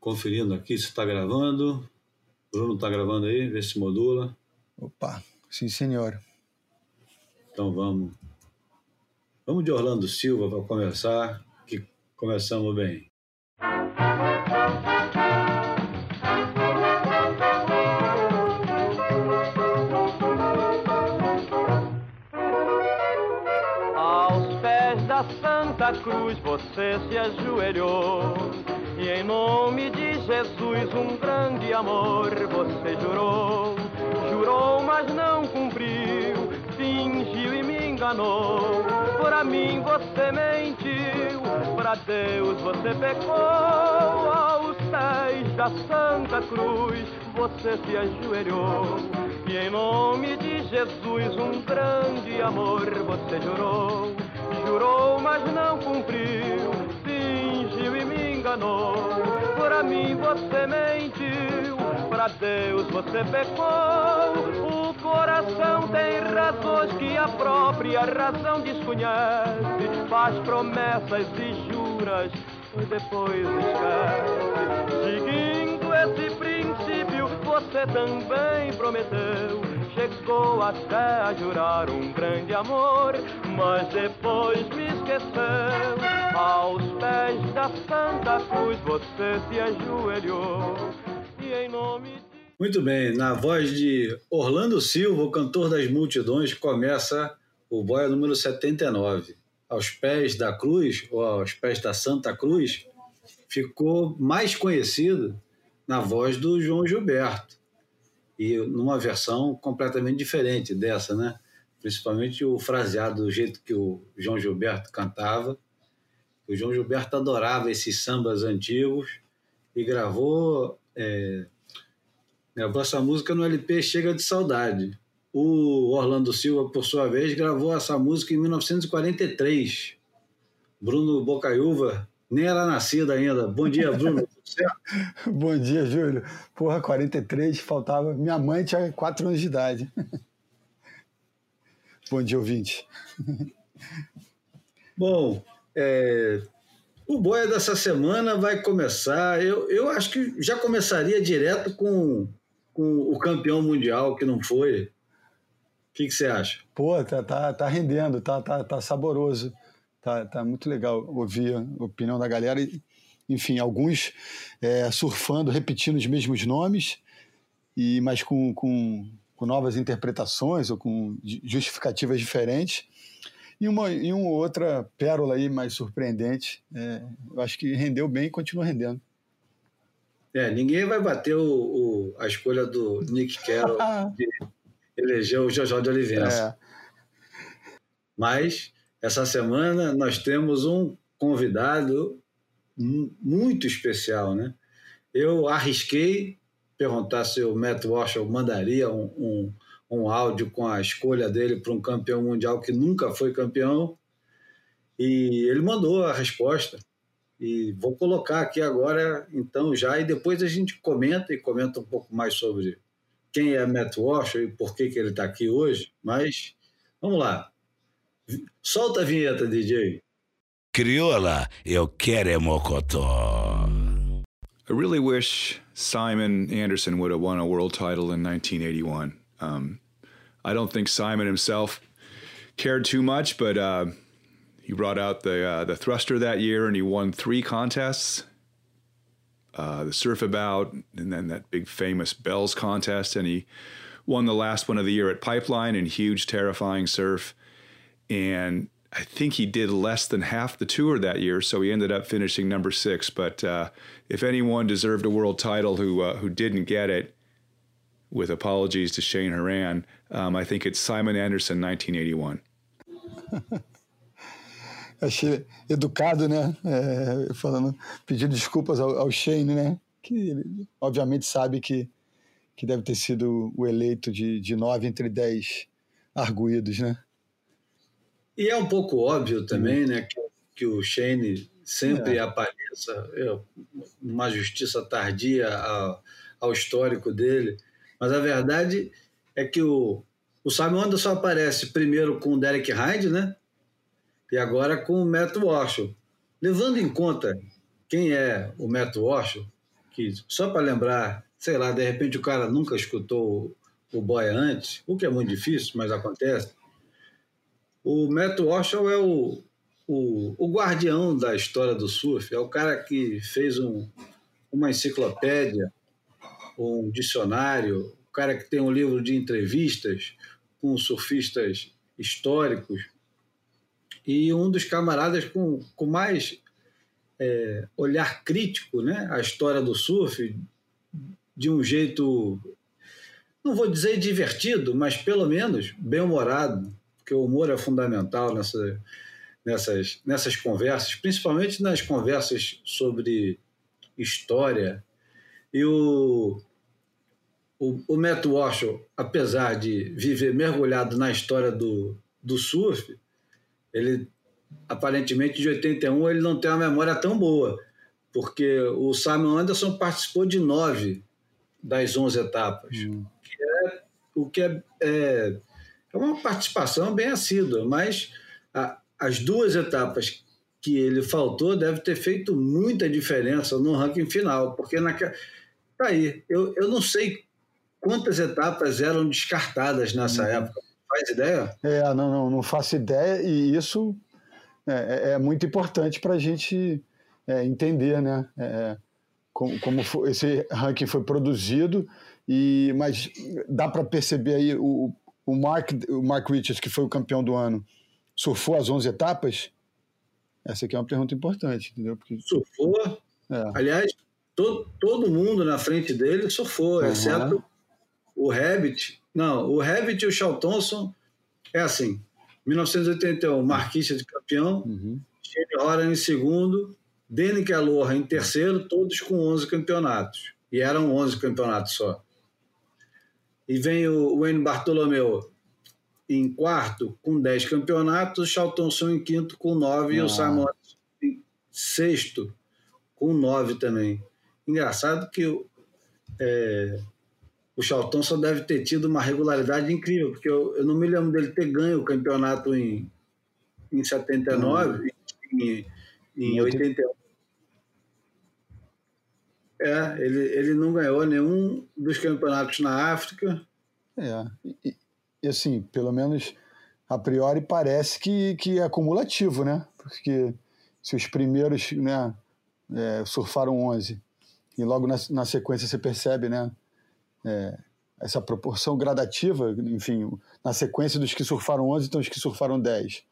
conferindo aqui se está gravando. Bruno está gravando aí, vê se modula. Opa, sim senhor. Então vamos. Vamos de Orlando Silva para começar, que começamos bem. Aos pés da Santa Cruz você se ajoelhou em nome de Jesus um grande amor você jurou. Jurou, mas não cumpriu, fingiu e me enganou. Para mim você mentiu, para Deus você pecou. Aos pés da Santa Cruz você se ajoelhou. E em nome de Jesus um grande amor você jurou. Jurou, mas não cumpriu, enganou. Para mim você mentiu, para Deus você pecou. O coração tem razões que a própria razão desconhece. Faz promessas e juras, depois esquece. Seguindo esse princípio, você também prometeu. Chegou até a jurar um grande amor, mas depois me esqueceu. Aos pés da Santa Cruz você se ajoelhou e em nome de Muito bem, na voz de Orlando Silva, o cantor das multidões, começa o boia número 79. Aos pés da cruz, ou aos pés da Santa Cruz, ficou mais conhecido na voz do João Gilberto. E numa versão completamente diferente dessa, né? Principalmente o fraseado do jeito que o João Gilberto cantava. O João Gilberto adorava esses sambas antigos e gravou, é, gravou essa música no LP Chega de Saudade. O Orlando Silva, por sua vez, gravou essa música em 1943. Bruno Bocaiúva nem era nascido ainda. Bom dia, Bruno. Bom dia, Júlio. Porra, 43, faltava. Minha mãe tinha 4 anos de idade. Bom dia, ouvinte. Bom, é, o boia dessa semana vai começar. Eu, eu acho que já começaria direto com, com o campeão mundial que não foi. O que, que você acha? Pô, tá, tá, tá rendendo, tá, tá, tá saboroso. Tá, tá muito legal ouvir a opinião da galera. E, Enfim, alguns é, surfando, repetindo os mesmos nomes, e mas com, com, com novas interpretações ou com ju- justificativas diferentes. E uma, e uma outra pérola aí mais surpreendente. É, eu acho que rendeu bem e continua rendendo. É, ninguém vai bater o, o- a escolha do Nick Carroll de eleger o Jojó de Olivença. É, Mas essa semana nós temos um convidado mu- muito especial, né? Eu arrisquei perguntar se o Matt Walsh mandaria um, um, um áudio com a escolha dele para um campeão mundial que nunca foi campeão e ele mandou a resposta. E vou colocar aqui agora, então, já, e depois a gente comenta e comenta um pouco mais sobre quem é Matt Walsh e por que, que ele está aqui hoje. Mas vamos lá. Solta a vinheta, DJ. Crioula, eu quero é mocotó. I really wish Simon Anderson would have won a world title in 1981. Um, I don't think Simon himself cared too much, but uh, he brought out the uh, the thruster that year and he won three contests. Uh, the surf about, and then that big famous bells contest, and he won the last one of the year at Pipeline in huge, terrifying surf. And I think he did less than half the tour that year, so he ended up finishing number six. But uh, if anyone deserved a world title who uh, who didn't get it, with apologies to Shane Horan, um, I think it's Simon Anderson, 1981. achei educado, né? É, falando, pedindo desculpas ao, ao Shane, né? Que ele, obviamente sabe que, que deve ter sido o eleito de, de nove entre dez arguídos, né? E é um pouco óbvio também, né, que, que o Shane sempre apareça, é, uma justiça tardia ao, ao histórico dele, mas a verdade é que o, o Simon Anderson aparece primeiro com o Derek Hyde, né, e agora com o Matt Walsh. Levando em conta quem é o Matt Walsh, que só para lembrar, sei lá, de repente o cara nunca escutou o Boia antes, o que é muito difícil, mas acontece. O Matt Walsh é o, o, o guardião da história do surf, é o cara que fez um, uma enciclopédia, um dicionário, o cara que tem um livro de entrevistas com surfistas históricos. E um dos camaradas com, com mais é, olhar crítico né, à história do surf de um jeito, não vou dizer divertido, mas pelo menos bem-humorado, porque o humor é fundamental nessa, nessas, nessas conversas, principalmente nas conversas sobre história. E o, o, o Matt Walsh, apesar de viver mergulhado na história do, do surf, ele aparentemente de 81 ele não tem uma memória tão boa, porque o Simon Anderson participou de nove das 11 etapas, hum. que é, o que é, é, é, uma participação bem assídua, mas a, as duas etapas que ele faltou deve ter feito muita diferença no ranking final, porque naquela. Tá aí, eu, eu não sei quantas etapas eram descartadas nessa hum. época. Faz ideia? É, não, não, não faço ideia, e isso é, é, é muito importante para a gente é, entender, né? É, como, como foi, esse ranking foi produzido, e mas dá para perceber aí o, o, Mark, o Mark Richards, que foi o campeão do ano, surfou as 11 etapas? Essa aqui é uma pergunta importante, entendeu? Porque... Surfou. É. Aliás, todo, todo mundo na frente dele surfou, uhum. exceto o Rabbit. Não, o Rabbit e o Shaw Thompson é assim. 1981, Marquista de campeão, uhum. Horan em segundo, Danny Aloha em terceiro, todos com 11 campeonatos. E eram 11 campeonatos só. E vem o Wayne Bartolomeu em quarto com 10 campeonatos, o Charlton em quinto com 9 ah. e o Simon em sexto com 9 também. Engraçado que é, o Charlton só deve ter tido uma regularidade incrível, porque eu, eu, não me lembro dele ter ganho o campeonato em, em 79, hum. em, em 81. É, ele, ele não ganhou nenhum dos campeonatos na África. É, e, e assim, pelo menos a priori parece que, que é acumulativo, né? Porque se os primeiros né, é, surfaram 11 e logo na, na sequência você percebe, né? É, essa proporção gradativa, enfim, na sequência dos que surfaram 11, então os que surfaram 10.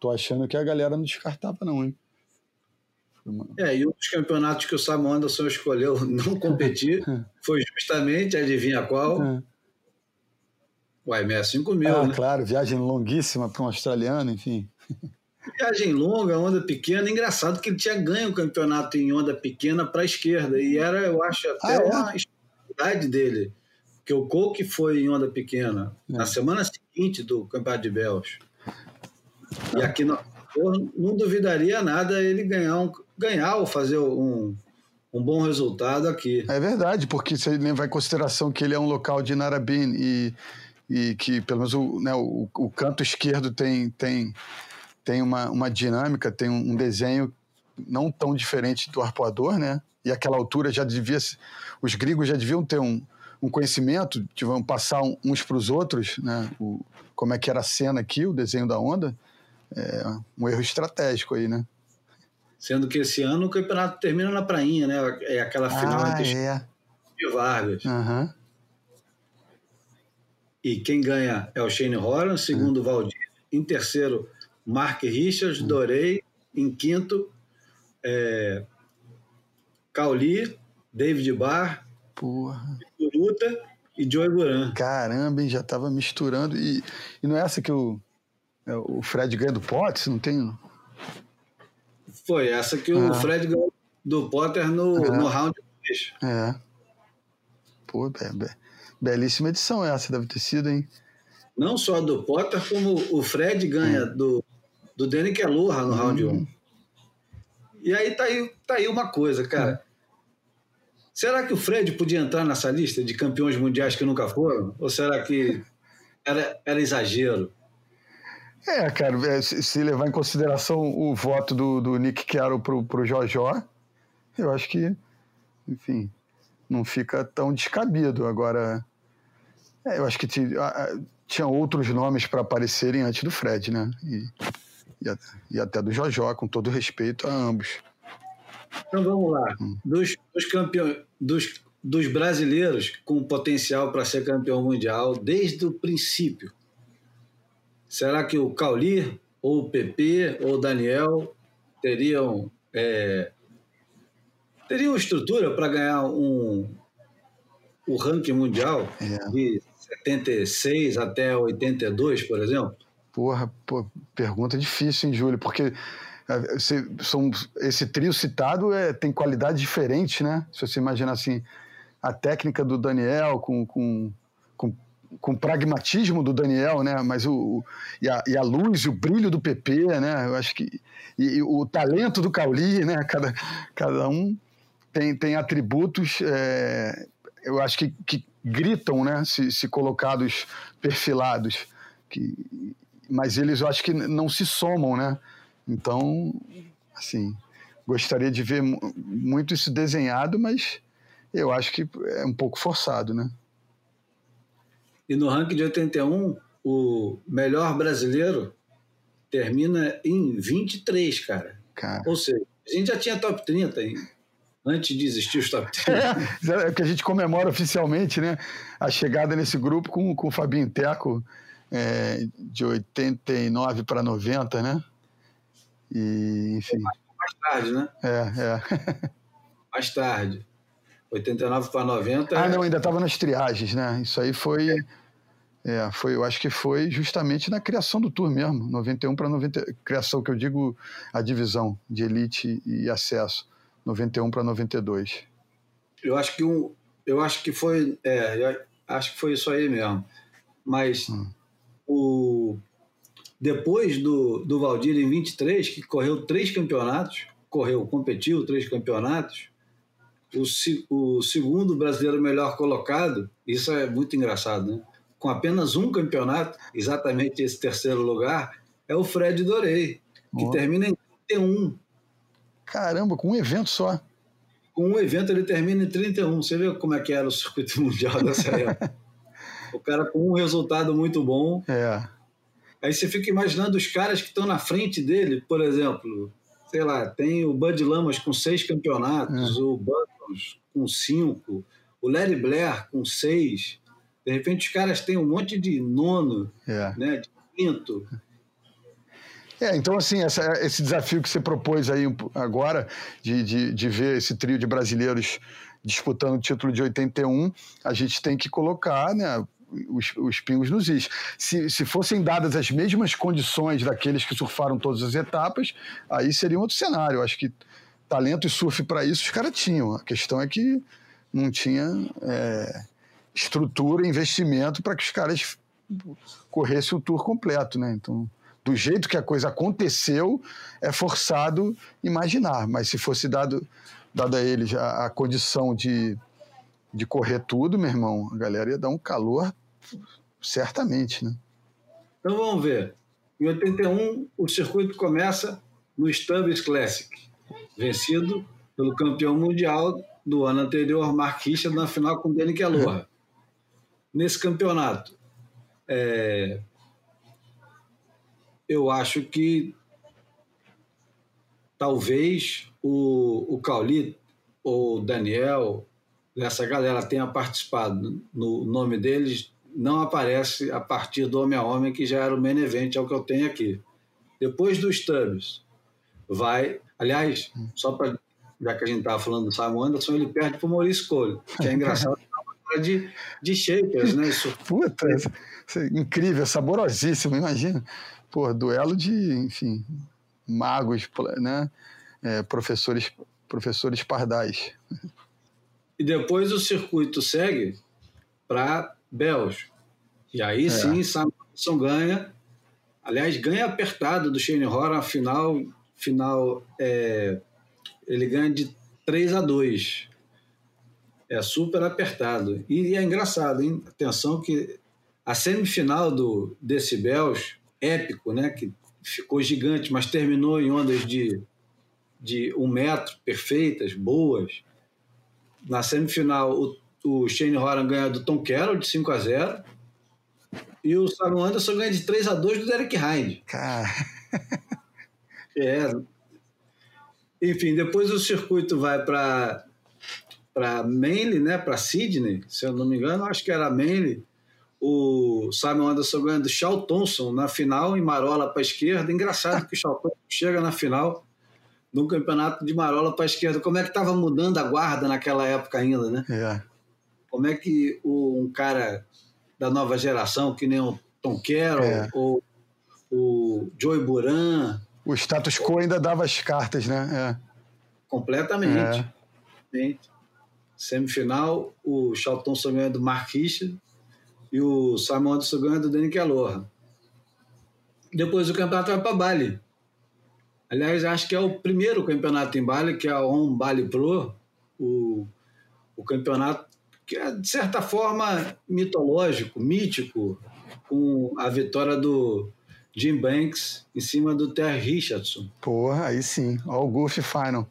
Tô achando que a galera não descartava não, hein? É, e um dos campeonatos que o Sam Anderson escolheu não competir foi justamente, adivinha qual? É. O IMS 5000, ah, né? claro, viagem longuíssima para um australiano, enfim. Viagem longa, onda pequena. Engraçado que ele tinha ganho o campeonato em onda pequena para a esquerda. E era, eu acho, até ah, é? uma especialidade dele. Porque o Coke foi em onda pequena é. na semana seguinte do campeonato de Bells. E aqui no, eu não duvidaria nada ele ganhar um, ganhar ou fazer um, um bom resultado aqui. É verdade, porque você levar em consideração que ele é um local de Narabin e, e que pelo menos o, né, o, o, canto esquerdo tem, tem, tem uma, uma dinâmica, tem um desenho não tão diferente do arpoador, né? E aquela altura já devia. Os gregos já deviam ter um, um conhecimento, deviam passar uns para os outros, né? O, como é que era a cena aqui, o desenho da onda. É um erro estratégico aí, né? Sendo que esse ano o campeonato termina na prainha, né? É aquela final ah, entre é. e Vargas. Uhum. E quem ganha é o Shane Horan, segundo uhum. Valdir. Em terceiro, Mark Richards, uhum. Dorei. Em quinto, é, Cauli, David Barr, Porra. Luta e Joey Buran. Caramba, hein, já estava misturando. E, e não é essa que o, é, o Fred ganha do Potts? Não tem foi essa que o ah. Fred ganhou do Potter no, é. no round 2. É. Pô, be, be, belíssima edição essa, deve ter sido, hein? Não só do Potter, como o Fred ganha hum. do, do Danny Kelloha no hum. round 1. Um. E aí tá, aí tá aí uma coisa, cara. Hum. Será que o Fred podia entrar nessa lista de campeões mundiais que nunca foram? Ou será que era, era exagero? É, cara, é, se levar em consideração o voto do, do Nick Carroll pro, pro Jojó, eu acho que enfim, não fica tão descabido. Agora, é, eu acho que tinha outros nomes para aparecerem antes do Fred, né? E, e, e, até do Jojó, com todo respeito a ambos. Então vamos lá. Hum. Dos, dos campeões, dos, dos brasileiros com potencial para ser campeão mundial desde o princípio, será que o Cauli, ou o PP, ou o Daniel teriam é, teriam estrutura para ganhar um o ranking mundial é. de 76 até 82, por exemplo? Porra, pô, pergunta difícil, hein, Júlio? Porque é, são, esse trio citado é, tem qualidade diferente, né? Se você imaginar assim, a técnica do Daniel com, com, com, com o pragmatismo do Daniel, né? Mas o, e, a, e a luz e o brilho do PP, né? Eu acho que e, e o talento do Cauli, né? Cada, cada um tem, tem atributos, é, eu acho que, que gritam, né? Se, se colocados perfilados, que, mas eles eu acho que não se somam, né? Então, assim, gostaria de ver muito isso desenhado, mas eu acho que é um pouco forçado, né? E no ranking de 81, o melhor brasileiro termina em 23, cara. cara. Ou seja, a gente já tinha top 30 antes de existir os top 30. É, é que a gente comemora oficialmente né, a chegada nesse grupo com, com o Fabinho Teco é, de 89 para 90, né? E, enfim. Mais tarde, né? É, é. mais tarde. 89 para 90. Ah, não, ainda estava nas triagens, né? Isso aí foi. É. É, foi, eu acho que foi justamente na criação do tour mesmo, 91 para 90, criação que eu digo a divisão de elite e acesso, 91 para 92. Eu acho que um, eu acho que foi, é, acho que foi isso aí mesmo. Mas hum. o depois do, do Valdir em 23, que correu três campeonatos, correu, competiu três campeonatos, o, o segundo brasileiro melhor colocado, isso é muito engraçado, né? com apenas um campeonato, exatamente esse terceiro lugar, é o Fred Dorei, que oh. termina em 31. Caramba, com um evento só. Com um evento ele termina em 31. Você vê como é que era o circuito mundial dessa época. o cara com um resultado muito bom. É. Aí você fica imaginando os caras que estão na frente dele, por exemplo, sei lá, tem o Bud Lamas com seis campeonatos, é. o Com cinco, o Larry Blair com seis. De repente os caras têm um monte de nono, é. né, de quinto. É, então assim, essa, esse desafio que você propôs aí agora, de, de, de ver esse trio de brasileiros disputando o título de 81, a gente tem que colocar né, os, os pingos nos is. Se, se fossem dadas as mesmas condições daqueles que surfaram todas as etapas, aí seria um outro cenário. Eu acho que talento e surf para isso os caras tinham. A questão é que não tinha é, estrutura, investimento para que os caras corressem o tour completo, né? Então, do jeito que a coisa aconteceu, é forçado imaginar. Mas se fosse dado, dado a eles a, a condição de, de correr tudo, meu irmão, a galera ia dar um calor certamente, né? Então vamos ver. Em 81, o circuito começa no Stubbs Classic, vencido pelo campeão mundial do ano anterior, Mark Richard, na final com Danny Aloha nesse campeonato. É, eu acho que talvez o, o Cauli ou o Daniel, essa galera tenha participado. No nome deles não aparece a partir do homem a homem, que já era o main event, é o que eu tenho aqui. Depois dos Stubbs, vai. Aliás, só para. Já que a gente estava falando do Simon Anderson, ele perde para o Maurício Cole, que é engraçado. de, de shakers, né? Isso. Puta, isso é incrível, saborosíssimo, imagina. Pô, duelo de, enfim, magos, né? É, professores, professores pardais. E depois o circuito segue para Bells. E aí é. sim, Samuelson ganha. Aliás, ganha apertado do Shane Horan, final, final é, ele ganha de 3 a 2 é super apertado. E é engraçado, hein? Atenção que a semifinal do Decibels, épico, né? Que ficou gigante, mas terminou em ondas de, de um metro, perfeitas, boas. na semifinal, o, o Shane Horan ganha do Tom Carroll de 5 a 0 e o Simon Anderson ganha de 3 a 2 do Derek Hind. Cara. É. Enfim, depois o circuito vai para para Manly, né, para Sydney, se eu não me engano, acho que era Manly. O Simon Anderson ganha do Shaw Thompson na final, em Marola para a esquerda. Engraçado que o Shaw Thompson chega na final no campeonato de Marola para a esquerda. Como é que estava mudando a guarda naquela época ainda, né? É. Como é que o, um cara da nova geração, que nem o Tom Carroll É. ou o Joey Buran, O status quo ainda dava as cartas, né? completamente. É. Semifinal, o Thompson ganha do Mark Richard e o Simon Anderson ganha do Danny Kelloha. Depois o campeonato vai para Bali. Aliás, acho que é o primeiro campeonato em Bali, que é a On Bali Pro, o, o campeonato que é, de certa forma, mitológico, mítico, com a vitória do Jim Banks em cima do Terry Richardson. Porra, aí sim. Ó, o Goofy Final.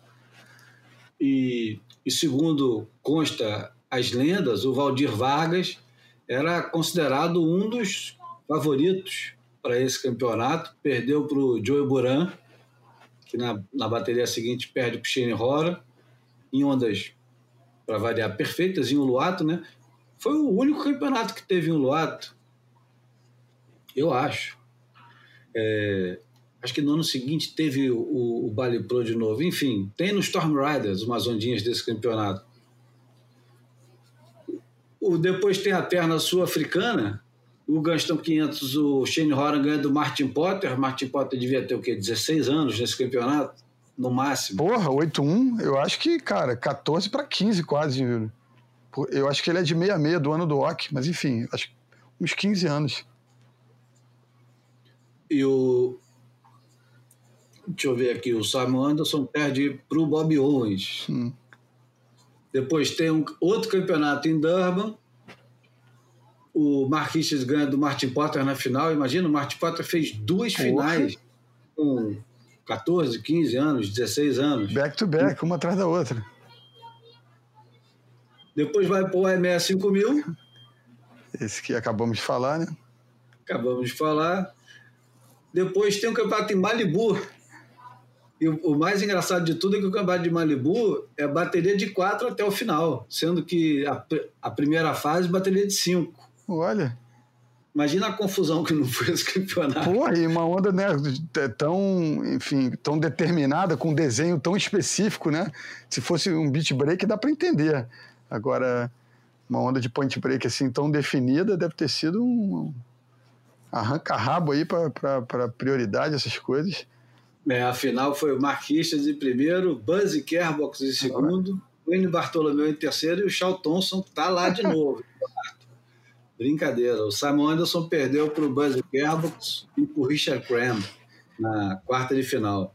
e, e segundo consta as lendas, o Valdir Vargas era considerado um dos favoritos para esse campeonato. Perdeu para o Joey Buran, que na, na bateria seguinte perde para o Shane Hora, em ondas, para variar, perfeitas, em Uluato, né? Foi o único campeonato que teve em Uluato, eu acho. É, Acho que no ano seguinte teve o, o, Bali Pro de novo. Enfim, tem no Storm Riders umas ondinhas desse campeonato. O, depois tem a terna sul-africana. O Gastão 500, o Shane Horan ganha do Martin Potter. Martin Potter devia ter o quê? 16 anos nesse campeonato, no máximo. Porra, 8-1, eu acho que, cara, 14 para 15 quase. viu? Eu acho que ele é de 66 do ano do OC, mas enfim, acho uns 15 anos. E o. Deixa eu ver aqui, o Simon Anderson perde para o Bob Owens. Hum. Depois tem um outro campeonato em Durban. O Mark Richards ganha do Martin Potter na final. Imagina, o Martin Potter fez duas Porra. finais com 14, 15 anos, 16 anos. Back to back, uma atrás da outra. Depois vai para o EMEA 5000, Esse que acabamos de falar, né? acabamos de falar. Depois tem o campeonato em Malibu. E o, mais engraçado de tudo é que o campeonato de Malibu é bateria de quatro até o final, sendo que a, a primeira fase bateria de cinco. Olha. Imagina a confusão que não foi esse campeonato. Porra, e uma onda, né, t- tão, enfim, tão determinada, com um desenho tão específico, né? Se fosse um beat break, dá para entender. Agora, uma onda de point break assim tão definida deve ter sido um arranca-rabo aí para prioridade, essas coisas. É, a final foi o Mark Richards em primeiro, Buzzy Kerbox em segundo, Wayne Bartolomeu em terceiro e o Shaw Thompson tá lá de novo. Brincadeira. O Simon Anderson perdeu para o Buzzy Kerbox e para o Richard Cram na quarta de final.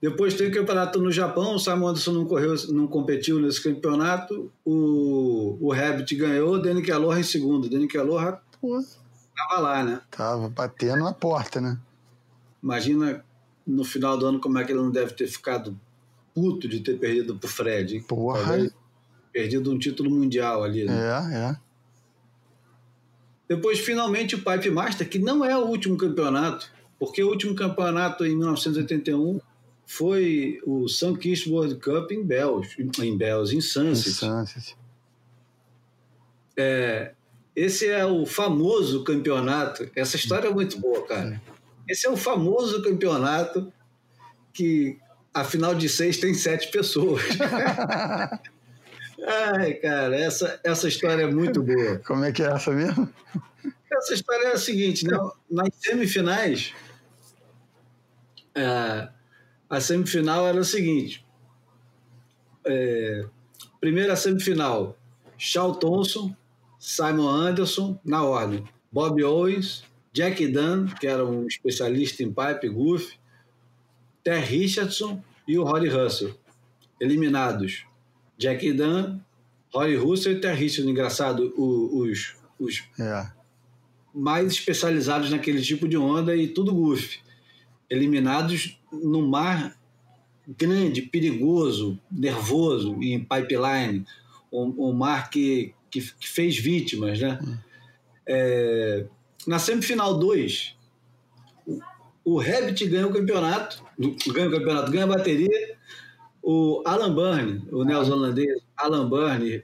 Depois tem o campeonato no Japão. O Simon Anderson não, correu, não competiu nesse campeonato. O, o Rabbit ganhou, o Danny Kelloha em segundo. Danny Kelloha Pô, estava lá, né? tava batendo na porta, né? Imagina no final do ano como é que ele não deve ter ficado puto de ter perdido pro Fred. Porra. Perdido um título mundial ali. Né? É, é. Depois, finalmente, o Pipe Master, que não é o último campeonato, porque o último campeonato em 1981 foi o Sunkist World Cup em Bells, em Bells, em Sunset. Sunset. Esse é o famoso campeonato. Essa história é muito boa, cara. Esse é o famoso campeonato que a final de seis tem sete pessoas. Ai, cara, essa, essa história é muito boa. Como é que é essa mesmo? Essa história é a seguinte, né? nas semifinais, é, a semifinal era o seguinte. É, primeira semifinal, Shaw Thompson, Simon Anderson, na ordem. Bob Owens, Jack Dunn, que era um especialista em pipe goof, Ter Richardson e o Rory Russell. Eliminados, Jack Dunn, Rory Russell e Ter Richardson. Engraçado, os, os É. mais especializados naquele tipo de onda e tudo goof. Eliminados no mar grande, perigoso, nervoso em pipeline, um, um mar que, que, que, fez vítimas. Né? É, na semifinal 2, o, o Rabbit ganha o campeonato, ganha o campeonato, ganha a bateria. O Alan Byrne, o neozelandês Alan Byrne,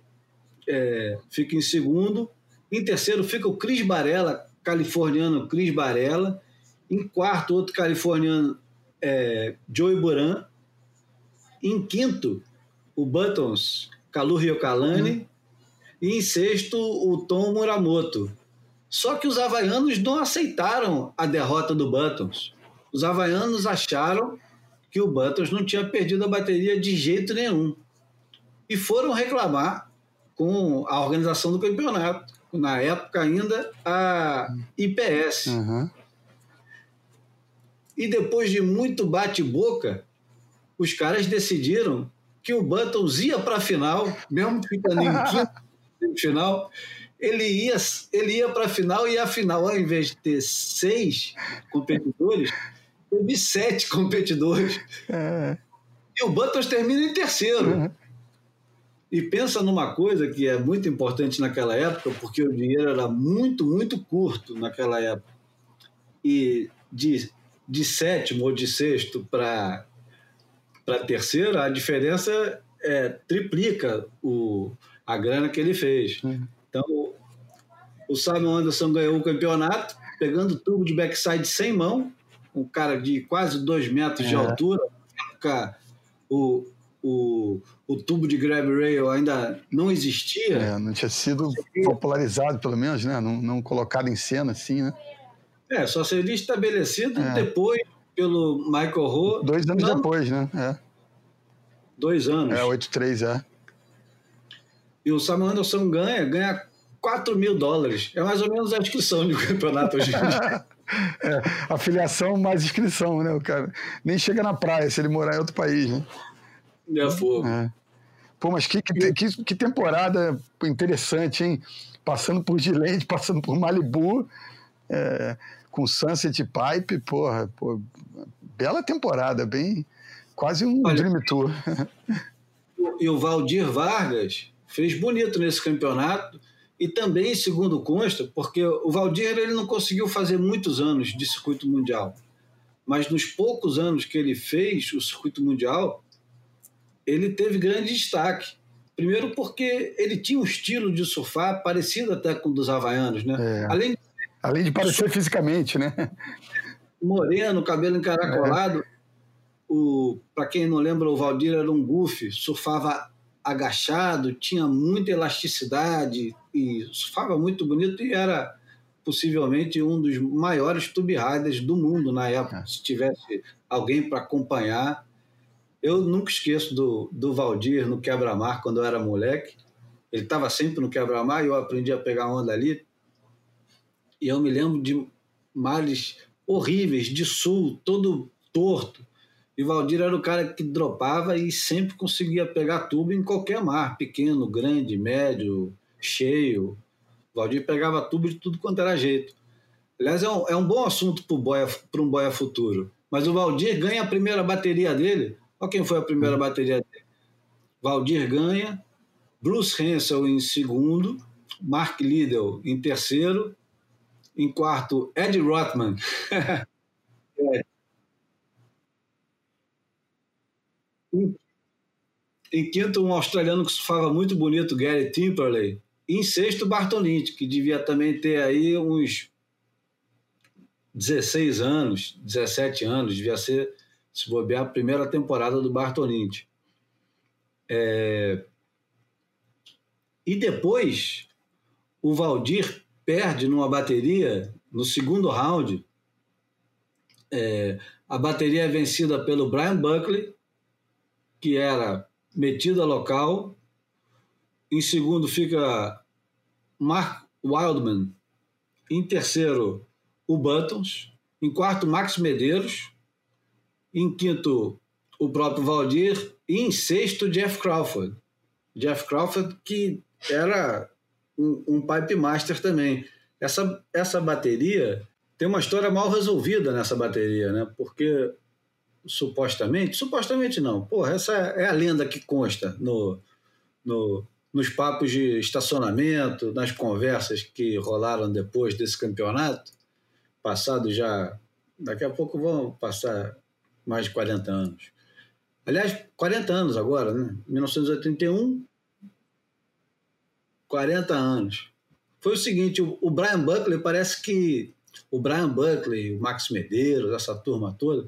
é, fica em segundo. Em terceiro fica o Chris Barella, californiano Chris Barella. Em quarto, outro californiano, é, Joey Buran. Em quinto, o Buttons, Kalu Ryokalani. Uhum. E em sexto, o Tom Muramoto. Só que os havaianos não aceitaram a derrota do Buttons. Os havaianos acharam que o Buttons não tinha perdido a bateria de jeito nenhum. E foram reclamar com a organização do campeonato. Na época ainda, a IPS. Uhum. E depois de muito bate-boca, os caras decidiram que o Buttons ia para a final, mesmo ficando em quinto final, ele ia, ele ia para a final e a final, ao invés de ter seis competidores, teve sete competidores. É. E o Buttons termina em terceiro. Uhum. E pensa numa coisa que é muito importante naquela época, porque o dinheiro era muito, muito curto naquela época. E de, de sétimo ou de sexto para terceiro, a diferença é, triplica o, a grana que ele fez. Uhum. Então, o Simon Anderson ganhou o campeonato, pegando tubo de backside sem mão, um cara de quase dois metros é. de altura. O, o, o tubo de grab rail ainda não existia. É, não tinha sido popularizado, pelo menos, né? Não, não colocado em cena assim, né? É, só seria estabelecido é. depois pelo Michael Rowe. Dois anos não, depois, né? É. Dois anos. É, 8-3, é. E o Sam Anderson ganha, ganha 4 mil dólares. É mais ou menos a inscrição de um campeonato hoje em dia. É, afiliação mais inscrição, né? O cara nem chega na praia se ele morar em outro país, né? É fogo. É. Pô, mas que, que, que, que, temporada interessante, hein? Passando por Gilente, passando por Malibu, é, com Sunset Pipe, porra, pô, bela temporada, bem. Quase um Olha, Dream Tour. E o Valdir Vargas fez bonito nesse campeonato e também, segundo consta, porque o Valdir ele não conseguiu fazer muitos anos de circuito mundial, mas nos poucos anos que ele fez o circuito mundial, ele teve grande destaque. Primeiro porque ele tinha um estilo de surfar parecido até com o dos havaianos, né? É. Além, de, Além de parecer surf... fisicamente, né? Moreno, cabelo encaracolado. É. Para quem não lembra, o Valdir era um goofy, surfava agachado, tinha muita elasticidade e surfava muito bonito e era possivelmente um dos maiores tube riders do mundo na época. É. Se tivesse alguém para acompanhar, eu nunca esqueço do, do Valdir no quebra-mar quando eu era moleque. Ele estava sempre no quebra-mar e eu aprendi a pegar onda ali. E eu me lembro de males horríveis, de sul, todo torto. E Valdir era o cara que dropava e sempre conseguia pegar tubo em qualquer mar, pequeno, grande, médio, cheio. Valdir pegava tubo de tudo quanto era jeito. Aliás, é um, é um bom assunto para um boia futuro. Mas o Valdir ganha a primeira bateria dele Olha quem foi a primeira hum. bateria dele. Valdir ganha, Bruce Hansel em segundo, Mark Liddell em terceiro, em quarto, Ed Rothman. é. Em, quinto, um australiano que surfava muito bonito, Gary Timperley. E em sexto, Bartolini, que devia também ter aí uns 16 anos, 17 anos, devia ser se bobear, a primeira temporada do Bartolini. É... E depois, o Valdir perde numa bateria, no segundo round. É... A bateria é vencida pelo Brian Buckley, que era metida local. Em segundo fica Mark Wildman. Em terceiro, o Buttons. Em quarto, Max Medeiros. Em quinto, o próprio Valdir. E em sexto, Jeff Crawford. Jeff Crawford, que era um, um pipe master também. Essa, essa bateria tem uma história mal resolvida nessa bateria, né? Porque supostamente, supostamente não, porra, essa é a lenda que consta no, no, nos papos de estacionamento, nas conversas que rolaram depois desse campeonato, passado já, daqui a pouco vão passar mais de 40 anos. Aliás, 40 anos agora, né? 1981, 40 anos. Foi o seguinte, o Brian Buckley parece que o Brian Buckley, o Max Medeiros, essa turma toda,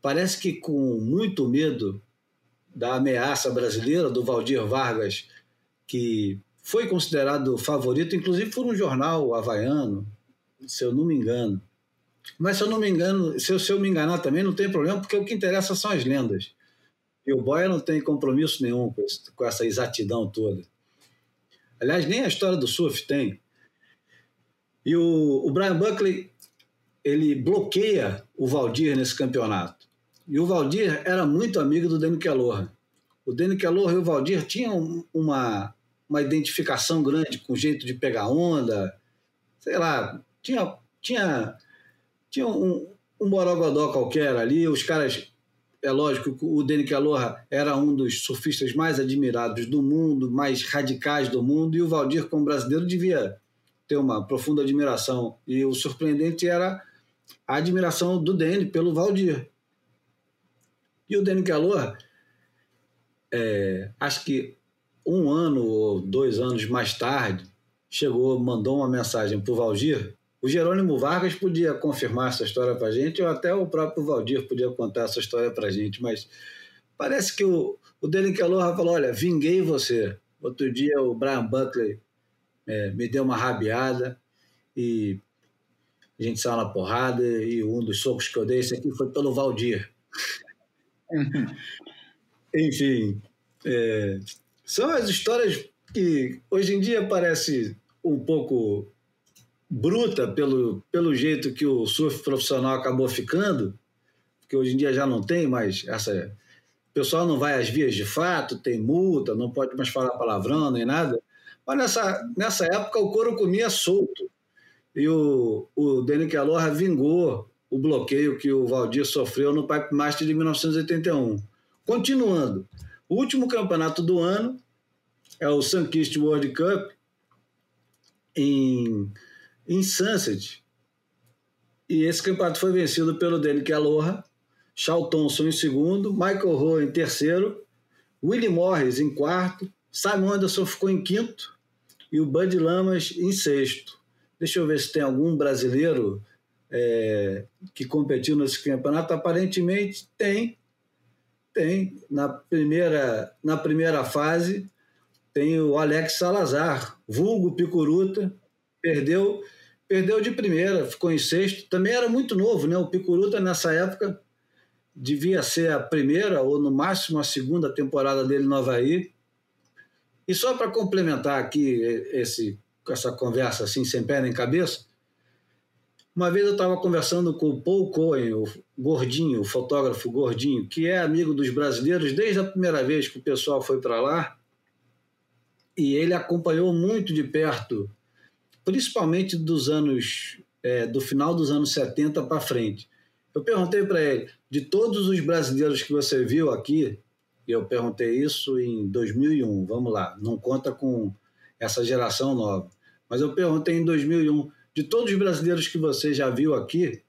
parece que com muito medo da ameaça brasileira, do Valdir Vargas, que foi considerado favorito, inclusive por um jornal havaiano, se eu não me engano. Mas se eu não me engano, se eu, se eu me enganar também, não tem problema, porque o que interessa são as lendas. E o Boia não tem compromisso nenhum com, esse, com essa exatidão toda. Aliás, nem a história do surf tem. E o, o Brian Buckley, ele bloqueia o Valdir nesse campeonato. E o Valdir era muito amigo do Danny Kelloha. O Danny Kelloha e o Valdir tinham uma, uma identificação grande com o jeito de pegar onda, sei lá, tinha, tinha, tinha um, um borogodó qualquer ali, os caras, é lógico que o Danny Kelloha era um dos surfistas mais admirados do mundo, mais radicais do mundo, e o Valdir, como brasileiro, devia ter uma profunda admiração. E o surpreendente era a admiração do Danny pelo Valdir. E o Danny Calor, é, acho que um ano ou dois anos mais tarde, chegou, mandou uma mensagem para o Valdir. O Jerônimo Vargas podia confirmar essa história para a gente, ou até o próprio Valdir podia contar essa história para a gente, mas parece que o, o Danny Calor falou: Olha, vinguei você. Outro dia o Brian Buckley é, me deu uma rabiada e a gente saiu na porrada e um dos socos que eu dei, esse aqui foi pelo Valdir. Enfim, é, são as histórias que hoje em dia parece um pouco bruta pelo, pelo jeito que o surf profissional acabou ficando, que hoje em dia já não tem mais essa. O pessoal não vai às vias de fato, tem multa, não pode mais falar palavrão nem nada. Mas nessa, nessa época o couro comia solto. E o, o Danny Kelloha vingou o bloqueio que o Valdir sofreu no Pipe Master de 1981. Continuando, o último campeonato do ano é o Sunkist World Cup em, em Sunset. E esse campeonato foi vencido pelo Danny Kelloha, Shaw Thompson em segundo, Michael Rowe em terceiro, Willie Morris em quarto, Simon Anderson ficou em quinto e o Bud Lamas em sexto. Deixa eu ver se tem algum brasileiro é, que competiu nesse campeonato. Aparentemente tem, tem. Na primeira, na primeira fase tem o Alex Salazar, vulgo Picuruta, perdeu, perdeu de primeira, ficou em sexto. Também era muito novo, né? O Picuruta nessa época devia ser a primeira ou no máximo a segunda temporada dele no Havaí. E só para complementar aqui esse, essa conversa assim, sem pé nem cabeça, uma vez eu estava conversando com o Paul Cohen, o gordinho, o fotógrafo gordinho, que é amigo dos brasileiros desde a primeira vez que o pessoal foi para lá, e ele acompanhou muito de perto, principalmente dos anos, é, do final dos anos 70 para frente. Eu perguntei para ele, de todos os brasileiros que você viu aqui, eu perguntei isso em 2001, vamos lá, não conta com essa geração nova. Mas eu perguntei em 2001, de todos os brasileiros que você já viu aqui,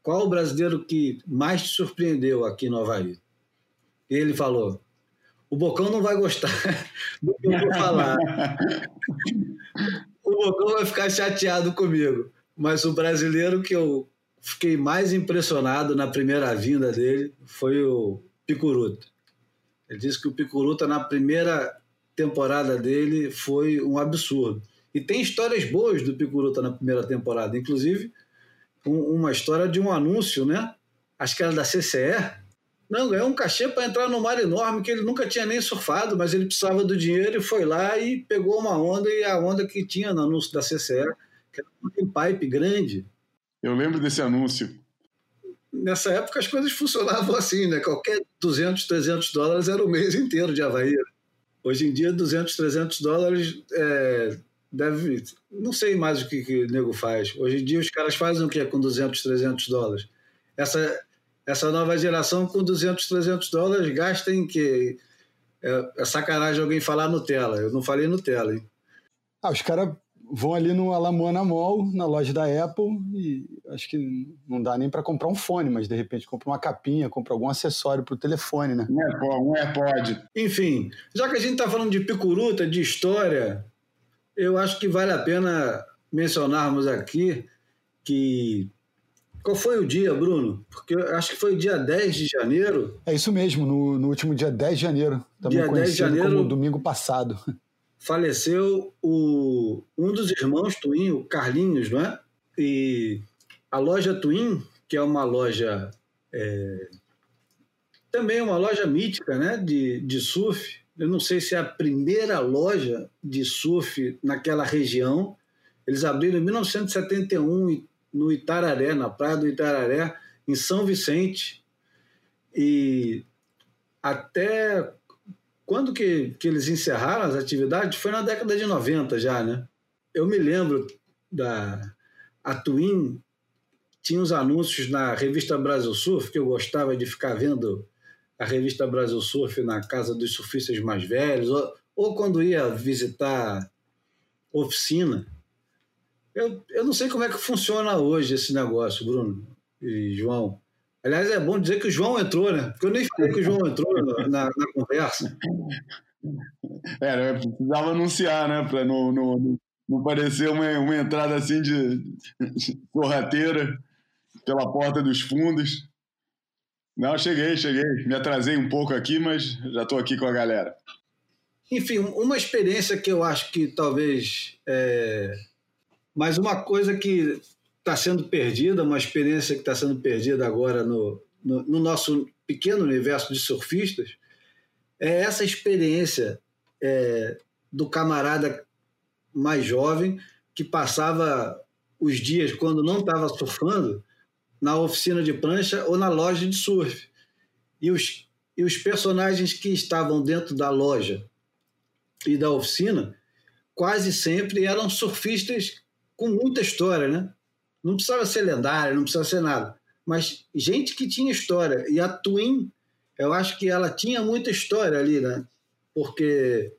qual o brasileiro que mais te surpreendeu aqui no Havaí? E ele falou, o Bocão não vai gostar do que eu vou falar. o Bocão vai ficar chateado comigo. Mas o brasileiro que eu fiquei mais impressionado na primeira vinda dele foi o Picuruto. Ele disse que o Picuruta, na primeira temporada dele, foi um absurdo. E tem histórias boas do Picuruta na primeira temporada, inclusive um, uma história de um anúncio, né? Acho que era da CCE. Não, ganhou um cachê para entrar no mar enorme que ele nunca tinha nem surfado, mas ele precisava do dinheiro e foi lá e pegou uma onda, e a onda que tinha no anúncio da CCE, que era um pipe grande. Eu lembro desse anúncio nessa época as coisas funcionavam assim, né? Qualquer 200, 300 dólares era o mês inteiro de Havaí. Hoje em dia, 200, 300 dólares é, deve. Não sei mais o que, que o nego faz. Hoje em dia, os caras fazem o que com 200, 300 dólares? Essa, essa nova geração com 200, 300 dólares gasta em que é, é sacanagem alguém falar Nutella. Eu não falei Nutella, hein? Ah, os caras vão ali no Alamoana Mall, na loja da Apple, e acho que não dá nem para comprar um fone, mas de repente compra uma capinha, compra algum acessório para o telefone, né? Um AirPod, um AirPod. Enfim, já que a gente está falando de picuruta, de história, eu acho que vale a pena mencionarmos aqui que. Qual foi o dia, Bruno? Porque eu acho que foi dia 10 de janeiro. É isso mesmo, no, no último dia 10 de janeiro. Também dia conhecido 10 de janeiro, como domingo passado. Faleceu o, um dos irmãos Twin, o Carlinhos, não é? E a loja Twin, que é uma loja. É, também uma loja mítica né, de, de surf. Eu não sei se é a primeira loja de surf naquela região, eles abriram em 1971 no Itararé, na praia do Itararé, em São Vicente. E até quando que, que eles encerraram as atividades? Foi na década de 90 já, né? Eu me lembro da a Twin tinha uns anúncios na revista Brasil Surf, que eu gostava de ficar vendo a revista Brasil Surf na casa dos surfistas mais velhos, ou, ou quando ia visitar oficina. Eu, eu não sei como é que funciona hoje esse negócio, Bruno e João. Aliás, é bom dizer que o João entrou, né? Porque eu nem falei que o João entrou na, na conversa. É, eu precisava anunciar, né? Para não, não, não parecer uma, uma entrada assim de sorrateira pela porta dos fundos. Não, cheguei, cheguei. Me atrasei um pouco aqui, mas já estou aqui com a galera. Enfim, uma experiência que eu acho que talvez é, mas uma coisa que está sendo perdida, uma experiência que está sendo perdida agora no, no, no, nosso pequeno universo de surfistas, é essa experiência é, do camarada mais jovem que passava os dias, quando não estava surfando, na oficina de prancha ou na loja de surf. E os, e os personagens que estavam dentro da loja e da oficina quase sempre eram surfistas com muita história, né? Não precisava ser lendária, não precisava ser nada. Mas gente que tinha história. E a Twin, eu acho que ela tinha muita história ali, né? Porque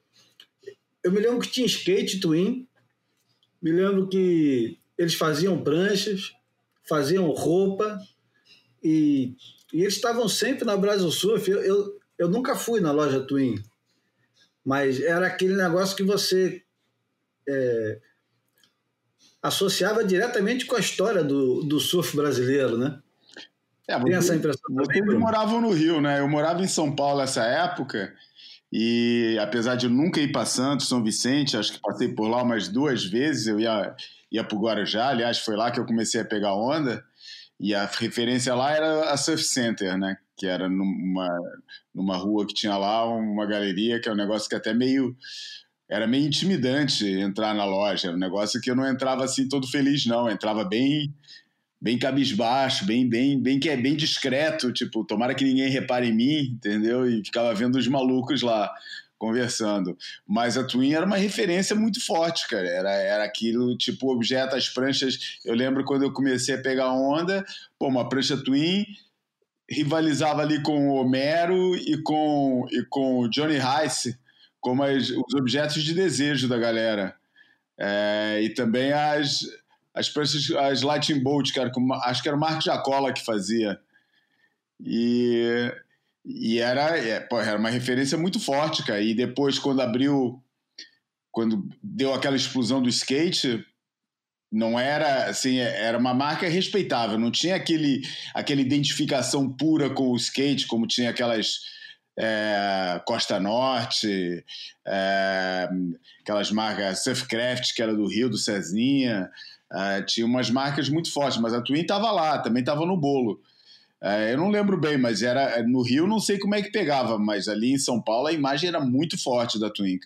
eu me lembro que tinha skate Twin, me lembro que eles faziam pranchas, faziam roupa, e, e eles estavam sempre na Brasil Surf. Eu, eu, eu nunca fui na loja Twin, mas era aquele negócio que você. É, associava diretamente com a história do, do surf brasileiro, né? É, Tem essa impressão Vocês moravam no Rio, né? Eu morava em São Paulo nessa época e apesar de eu nunca ir para Santos, São Vicente, acho que passei por lá umas duas vezes, eu ia, ia para o Guarujá, aliás, foi lá que eu comecei a pegar onda e a referência lá era a Surf Center, né? Que era numa, numa rua que tinha lá uma galeria, que é um negócio que até meio era meio intimidante entrar na loja. Era um negócio que eu não entrava assim todo feliz, não. Eu entrava bem bem cabisbaixo, bem bem bem que é bem discreto, tipo, tomara que ninguém repare em mim, entendeu? E ficava vendo os malucos lá conversando. Mas a Twin era uma referência muito forte, cara. Era, era aquilo, tipo, objeto, as pranchas. Eu lembro quando eu comecei a pegar onda, pô, uma prancha Twin rivalizava ali com o Homero e com, e com o Johnny Rice como as, os objetos de desejo da galera. É, e também as, as pranchas, as Lightning Bolt, era, acho que era o Marco Jacola que fazia. E, e era, é, pô, era uma referência muito forte, cara. E depois, quando abriu, quando deu aquela explosão do skate, não era assim, era uma marca respeitável, não tinha aquele, aquela identificação pura com o skate, como tinha aquelas é, Costa Norte, é, aquelas marcas Surfcraft, que era do Rio, do Cezinha. É, tinha umas marcas muito fortes, mas a Twin estava lá, também estava no bolo. É, eu não lembro bem, mas era no Rio, não sei como é que pegava, mas ali em São Paulo a imagem era muito forte da Twin.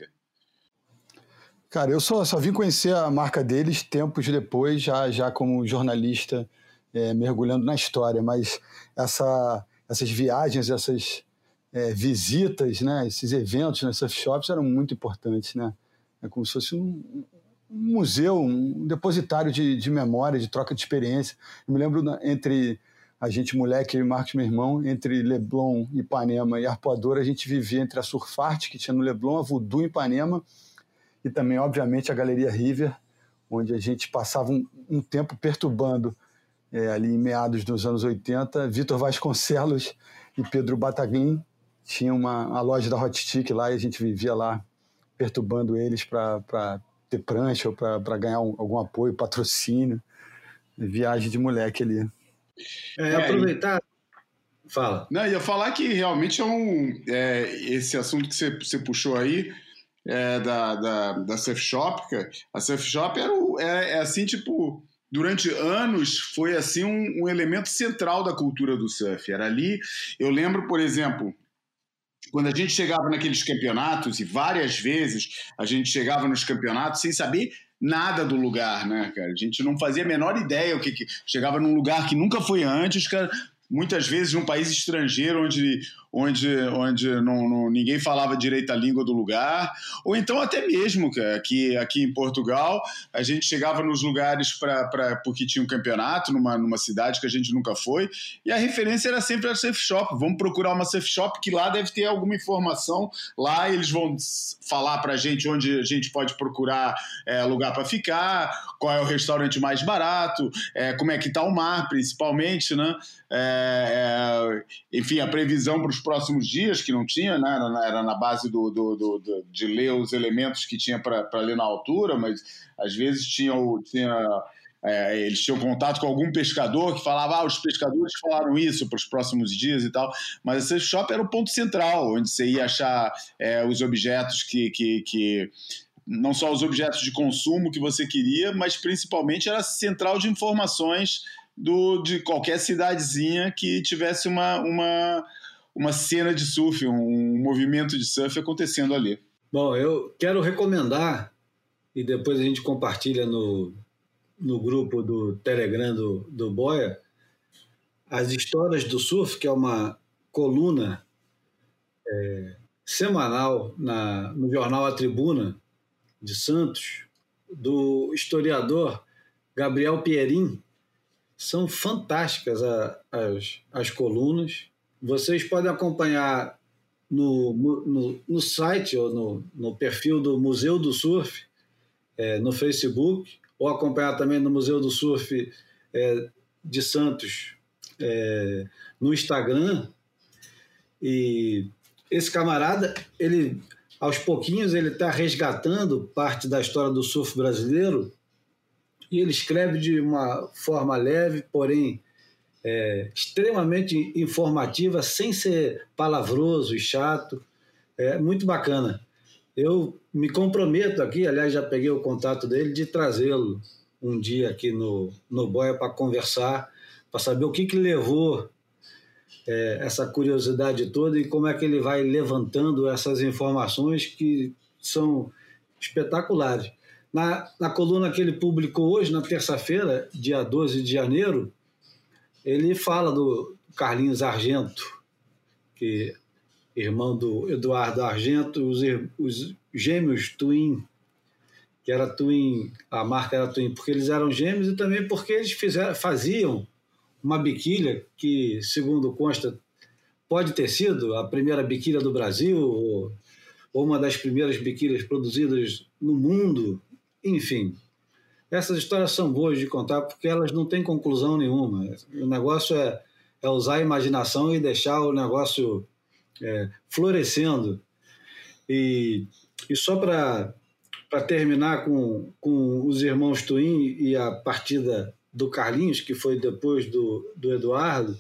Cara, eu só, só vim conhecer a marca deles tempos depois, já, já como jornalista, é, mergulhando na história, mas essa, essas viagens, essas é, visitas, né, esses eventos nas surf shops eram muito importantes, né? É como se fosse um, um museu, um depositário de, de, memória, de troca de experiência. Eu me lembro entre a gente, moleque, eu e Marcos, meu irmão, entre Leblon, Ipanema e Arpoadora, a gente vivia entre a Surfarte, que tinha no Leblon, a Voodoo em Ipanema, e também, obviamente, a Galeria River, onde a gente passava um, um tempo perturbando, é, ali em meados dos anos 80, Vitor Vasconcelos e Pedro Bataglin tinham uma, a loja da Hot Stick lá e a gente vivia lá perturbando eles para ter prancha ou para ganhar um, algum apoio, patrocínio. Viagem de moleque ali. É, aproveitar. Fala. Não, ia falar que realmente é um. É, esse assunto que você, você puxou aí é, da, da, da surf shop, a surf shop era o, é, é, assim, tipo. Durante anos foi assim um, um elemento central da cultura do surf. Era ali. Eu lembro, por exemplo, quando a gente chegava naqueles campeonatos, e várias vezes a gente chegava nos campeonatos sem saber nada do lugar, né, cara? A gente não fazia a menor ideia o que, que... chegava num lugar que nunca foi antes, cara, muitas vezes num país estrangeiro onde onde, onde não, não, ninguém falava direito a língua do lugar, ou então até mesmo aqui, aqui em Portugal, a gente chegava nos lugares pra, pra, porque tinha um campeonato numa, numa cidade que a gente nunca foi, e a referência era sempre a safe shop. Vamos procurar uma safe shop que lá deve ter alguma informação. Lá eles vão falar para a gente onde a gente pode procurar é, lugar para ficar, qual é o restaurante mais barato, é, como é que está o mar, principalmente, né? É, é enfim, a previsão para os próximos dias, que não tinha, né? era, era na base do, do, do, do, de ler os elementos que tinha para ler na altura, mas às vezes tinha, tinha é, eles tinham contato com algum pescador que falava, ah, os pescadores falaram isso para os próximos dias e tal, mas esse shop era o ponto central, onde você ia achar é, os objetos que, que, que não só os objetos de consumo que você queria, mas principalmente era central de informações do, de qualquer cidadezinha que tivesse uma, uma, uma cena de surf, um movimento de surf acontecendo ali. Bom, eu quero recomendar, e depois a gente compartilha no, no grupo do Telegram do, do Boia, as histórias do surf, que é uma coluna é, semanal na, no jornal A Tribuna de Santos, do historiador Gabriel Pierin. São fantásticas a, as, as colunas vocês podem acompanhar no, no, no site ou no, no, perfil do Museu do Surf, é, no Facebook, ou acompanhar também no Museu do Surf é, de Santos é, no Instagram. E esse camarada, ele aos pouquinhos ele está resgatando parte da história do surf brasileiro e ele escreve de uma forma leve, porém é, extremamente informativa, sem ser palavroso e chato. É muito bacana. Eu me comprometo aqui, aliás, já peguei o contato dele, de trazê-lo um dia aqui no, no Boia para conversar, para saber o que, que levou é, essa curiosidade toda e como é que ele vai levantando essas informações que são espetaculares. Na, na coluna que ele publicou hoje, na terça-feira, dia 12 de janeiro, ele fala do Carlinhos Argento, que irmão do Eduardo Argento, os, os gêmeos Twin, que era Twin, a marca era Twin, porque eles eram gêmeos e também porque eles fizeram, faziam uma biquília que, segundo consta, pode ter sido a primeira biquília do Brasil ou, ou uma das primeiras biquílias produzidas no mundo, enfim. Essas histórias são boas de contar porque elas não têm conclusão nenhuma. O negócio é, é usar a imaginação e deixar o negócio é, florescendo. E, e só para terminar com, com os irmãos Twin e a partida do Carlinhos, que foi depois do, do Eduardo,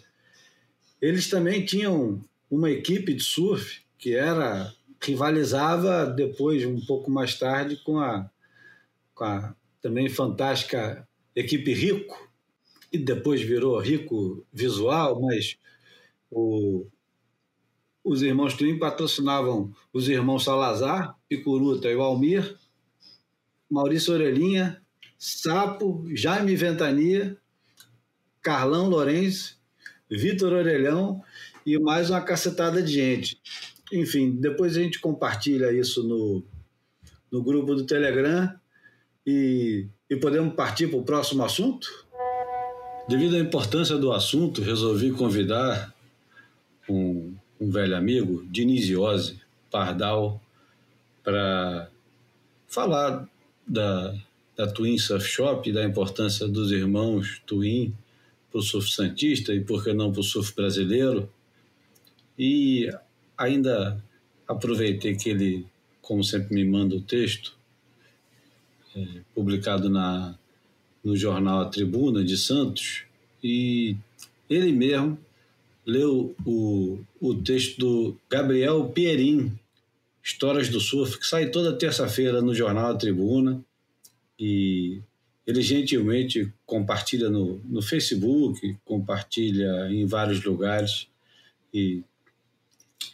eles também tinham uma equipe de surf que era rivalizava depois, um pouco mais tarde, com a, com a também fantástica equipe Rico, e depois virou Rico Visual, mas o, os irmãos Twin patrocinavam os irmãos Salazar, Picuruta e o Almir, Maurício Orelhinha, Sapo, Jaime Ventania, Carlão Lourenço, Vitor Orelhão e mais uma cacetada de gente. Enfim, depois a gente compartilha isso no, no grupo do Telegram e, e podemos partir para o próximo assunto? Devido à importância do assunto, resolvi convidar um, um velho amigo, Dinisiose Pardal, para falar da, da Twin Surf Shop, da importância dos irmãos Twin para o surf santista e, por que não, para o surf brasileiro. E ainda aproveitei que ele, como sempre, me manda o texto, publicado na, no jornal A Tribuna de Santos, e ele mesmo leu o, o texto do Gabriel Pierin, Histórias do Surf, que sai toda terça-feira no jornal A Tribuna, e ele gentilmente compartilha no, no Facebook, compartilha em vários lugares, e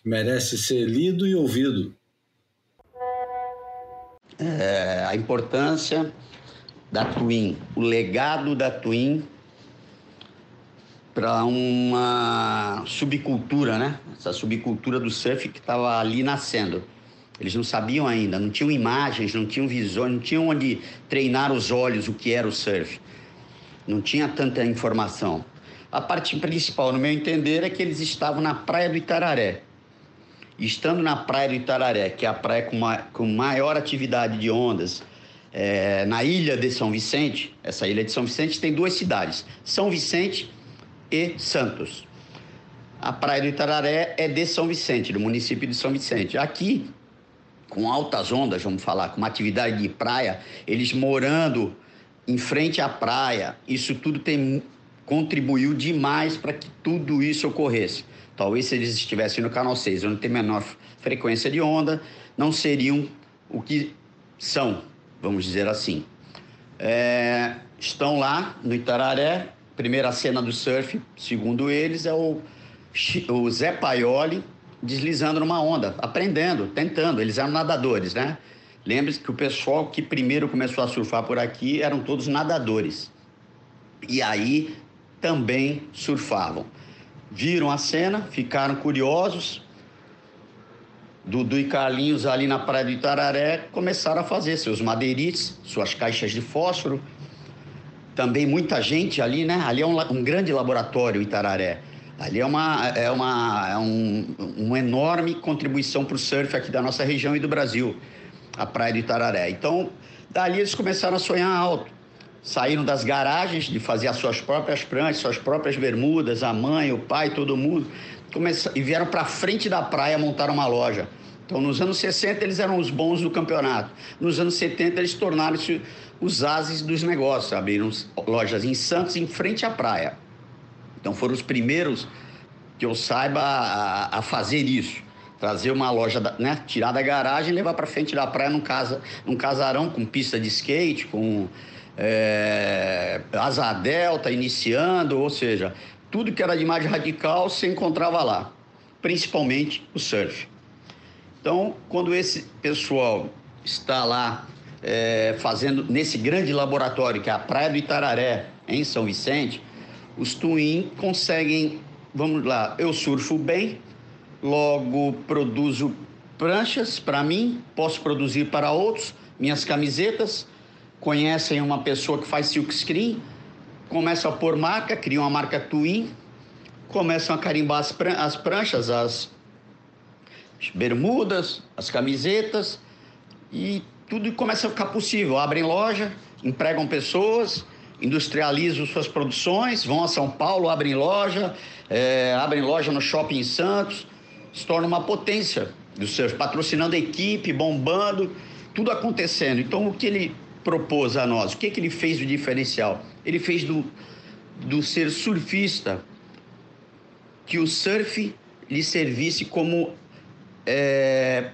merece ser lido e ouvido. É, a importância da Twin, o legado da Twin para uma subcultura, né? Essa subcultura do surf que estava ali nascendo. Eles não sabiam ainda, não tinham imagens, não tinham visões, não tinham onde treinar os olhos o que era o surf. Não tinha tanta informação. A parte principal, no meu entender, é que eles estavam na praia do Itararé. Estando na praia do Itararé, que é a praia com, ma com maior atividade de ondas, é, na ilha de São Vicente, essa ilha de São Vicente tem duas cidades, São Vicente e Santos. A praia do Itararé é de São Vicente, do município de São Vicente. Aqui, com altas ondas, vamos falar, com uma atividade de praia, eles morando em frente à praia, isso tudo tem contribuiu demais para que tudo isso ocorresse. Talvez se eles estivessem no canal 6, onde tem menor frequência de onda, não seriam o que são, vamos dizer assim. É, estão lá no Itararé, primeira cena do surf, segundo eles, é o, o Zé Paioli deslizando numa onda, aprendendo, tentando. Eles eram nadadores, né? Lembre-se que o pessoal que primeiro começou a surfar por aqui eram todos nadadores. E aí também surfavam viram a cena, ficaram curiosos. Dudu e Carlinhos ali na praia do Itararé começaram a fazer seus madeirites, suas caixas de fósforo. Também muita gente ali, né? Ali é um, um grande laboratório, Itararé. Ali é uma, é uma, é um, uma enorme contribuição para o surf aqui da nossa região e do Brasil, a praia do Itararé. Então, dali eles começaram a sonhar alto saíram das garagens de fazer as suas próprias pranchas, suas próprias bermudas, a mãe, o pai, todo mundo, e vieram para frente da praia montar uma loja. Então, nos anos 60, eles eram os bons do campeonato. Nos anos 70, eles tornaram-se os ases dos negócios. Abriram lojas em Santos, em frente à praia. Então, foram os primeiros que eu saiba a, a fazer isso. Trazer uma loja, né, tirar da garagem e levar para frente da praia num, casa, num casarão com pista de skate, com é, asa delta iniciando, ou seja, tudo que era de mais radical se encontrava lá, principalmente o surf. Então, quando esse pessoal está lá é, fazendo nesse grande laboratório que é a Praia do Itararé, em São Vicente, os Twin conseguem, vamos lá, eu surfo bem, logo produzo pranchas para mim, posso produzir para outros, minhas camisetas, conhecem uma pessoa que faz silk screen, começam a pôr marca, criam uma marca Twin, começam a carimbar as, pran as pranchas, as bermudas, as camisetas e tudo começa a ficar possível. Abrem loja, empregam pessoas, industrializam suas produções, vão a São Paulo, abrem loja, é, abrem loja no shopping em Santos, se torna uma potência do surf, patrocinando a equipe, bombando, tudo acontecendo. Então o que ele propôs a nós? O que, que ele fez de diferencial? Ele fez do, do ser surfista que o surf lhe servisse como é,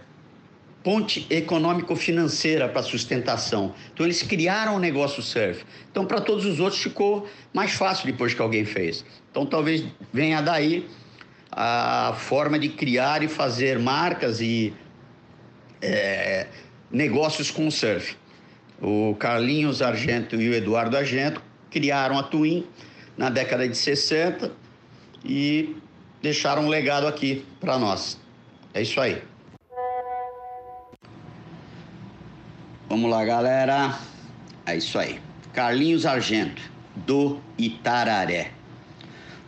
ponte econômico-financeira para sustentação. Então eles criaram o negócio surf. Então para todos os outros ficou mais fácil depois que alguém fez. Então talvez venha daí a forma de criar e fazer marcas e é, negócios com o surf. O Carlinhos Argento e o Eduardo Argento criaram a Twin na década de 60 e deixaram um legado aqui para nós. É isso aí. Vamos lá, galera. É isso aí. Carlinhos Argento. do Itararé.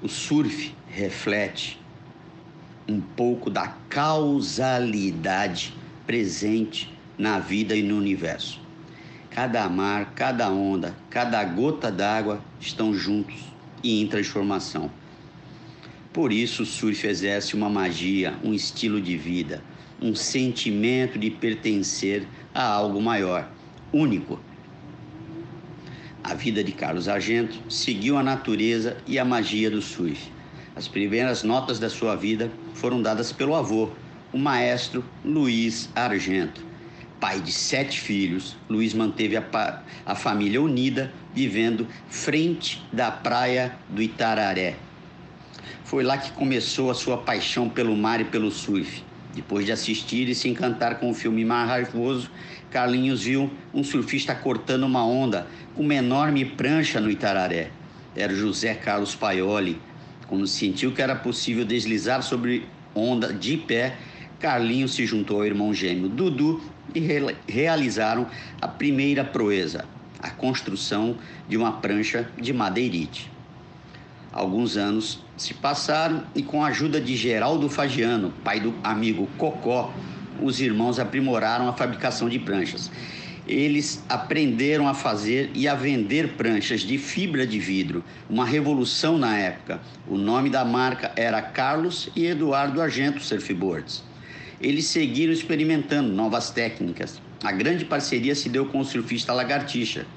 O surf reflete um pouco da causalidade presente na vida e no universo. Cada mar, cada onda, cada gota d'água estão juntos e em transformação. Por isso, o surf exerce uma magia, um estilo de vida, um sentimento de pertencer a algo maior, único. A vida de Carlos Argento seguiu a natureza e a magia do surf. As primeiras notas da sua vida foram dadas pelo avô, o maestro Luiz Argento. Pai de sete filhos, Luiz manteve a, a família unida, vivendo frente da praia do Itararé, foi lá que começou a sua paixão pelo mar e pelo surf. Depois de assistir e se encantar com o filme Mar Raivoso, Carlinhos viu um surfista cortando uma onda com uma enorme prancha no Itararé. Era José Carlos Paioli. Quando sentiu que era possível deslizar sobre onda de pé, Carlinhos se juntou ao irmão gêmeo Dudu e re realizaram a primeira proeza, a construção de uma prancha de madeirite. Alguns anos se passaram e, com a ajuda de Geraldo Fagiano, pai do amigo Cocó, os irmãos aprimoraram a fabricação de pranchas. Eles aprenderam a fazer e a vender pranchas de fibra de vidro, uma revolução na época. O nome da marca era Carlos e Eduardo Argento Surfboards. Eles seguiram experimentando novas técnicas. A grande parceria se deu com o surfista Lagartixa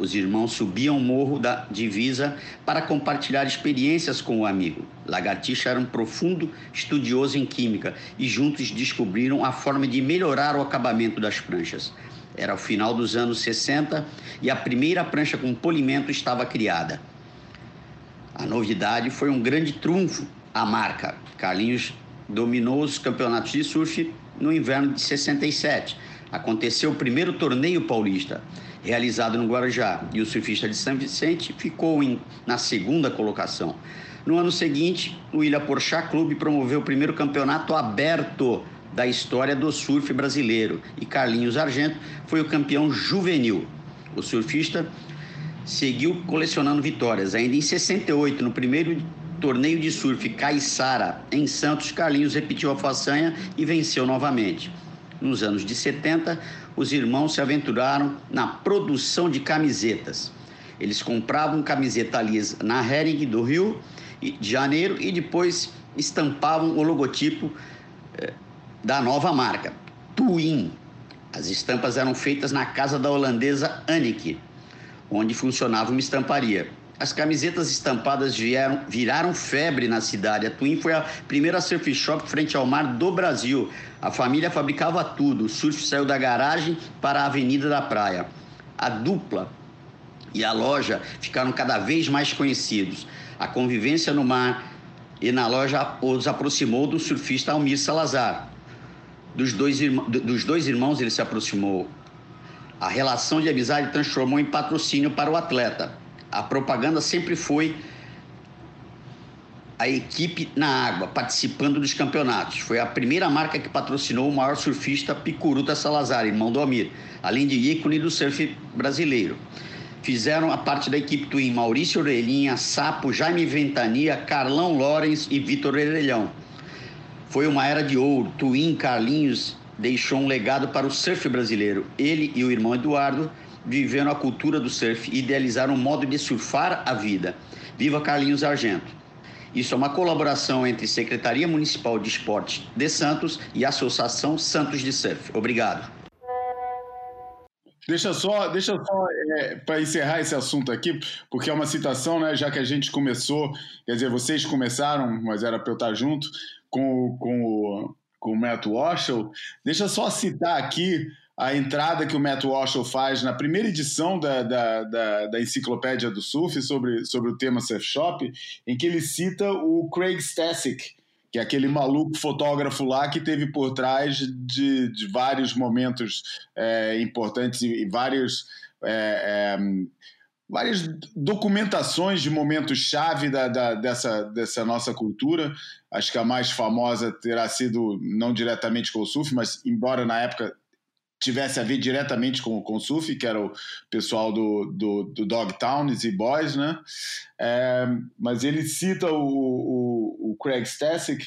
os irmãos subiam o morro da divisa para compartilhar experiências com o amigo. Lagartixa era um profundo estudioso em química e juntos descobriram a forma de melhorar o acabamento das pranchas. Era o final dos anos 60 e a primeira prancha com polimento estava criada. A novidade foi um grande trunfo à marca. Carlinhos dominou os campeonatos de surf no inverno de 67. Aconteceu o primeiro torneio paulista realizado no Guarujá, e o surfista de São Vicente ficou em, na segunda colocação. No ano seguinte, o Ilha Porchat Clube promoveu o primeiro campeonato aberto da história do surf brasileiro e Carlinhos Argento foi o campeão juvenil. O surfista seguiu colecionando vitórias. Ainda em 68, no primeiro torneio de surf Caiçara, em Santos, Carlinhos repetiu a façanha e venceu novamente. Nos anos de 70, os irmãos se aventuraram na produção de camisetas. Eles compravam camiseta lisa na Hering do Rio de Janeiro e depois estampavam o logotipo eh, da nova marca, Twin. As estampas eram feitas na casa da holandesa Anneke, onde funcionava uma estamparia. As camisetas estampadas vieram, viraram febre na cidade. A Twin foi a primeira surf shop frente ao mar do Brasil. A família fabricava tudo. O surf saiu da garagem para a avenida da praia. A dupla e a loja ficaram cada vez mais conhecidos. A convivência no mar e na loja os aproximou do surfista Almir Salazar. Dos dois, dos dois irmãos ele se aproximou. A relação de amizade transformou em patrocínio para o atleta a propaganda sempre foi a equipe na água, participando dos campeonatos. Foi a primeira marca que patrocinou o maior surfista Picuruta Salazar, irmão do Amir, além de ícone do surf brasileiro. Fizeram a parte da equipe Twin Maurício Orelhinha, Sapo, Jaime Ventania, Carlão Lorenz e Vitor Orelhão. Foi uma era de ouro. Twin Carlinhos deixou um legado para o surf brasileiro. Ele e o irmão Eduardo viveram a cultura do surf e idealizaram um modo de surfar a vida. Viva Carlinhos Argento! Isso é uma colaboração entre Secretaria Municipal de Esportes de Santos e Associação Santos de Surf. Obrigado. Deixa só, deixa só é, para encerrar esse assunto aqui, porque é uma citação, né? Já que a gente começou, quer dizer, vocês começaram, mas era para eu estar junto com, com, o, com o Matt Walsh. Deixa só citar aqui a entrada que o Matt Walsh faz na primeira edição da, da, da, da, Enciclopédia do Surf sobre, sobre o tema surf shop, em que ele cita o Craig Stasic, que é aquele maluco fotógrafo lá que teve por trás de, de vários momentos é, importantes e, e vários. É, é, várias documentações de momentos-chave da, da, dessa, dessa nossa cultura. Acho que a mais famosa terá sido, não diretamente com o surf, mas embora na época tivesse a ver diretamente com, com o surf, que era o pessoal do, do, do Dogtowns e Boys, né? É, mas ele cita o, o, o Craig Stasic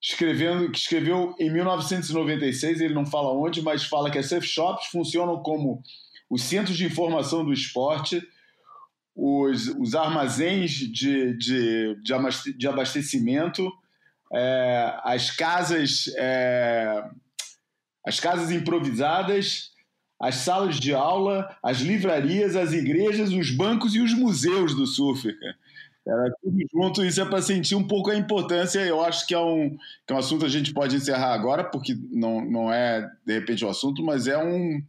escrevendo, que escreveu em 1996, ele não fala onde, mas fala que as surf shops funcionam como os centros de informação do esporte, os, os armazéns de, de, de abastecimento, é, as casas é, as casas improvisadas, as salas de aula, as livrarias, as igrejas, os bancos e os museus do surf. Era tudo junto, isso é para sentir um pouco a importância. Eu acho que é, um, que é um assunto que a gente pode encerrar agora, porque não, não é de repente o assunto, mas é um,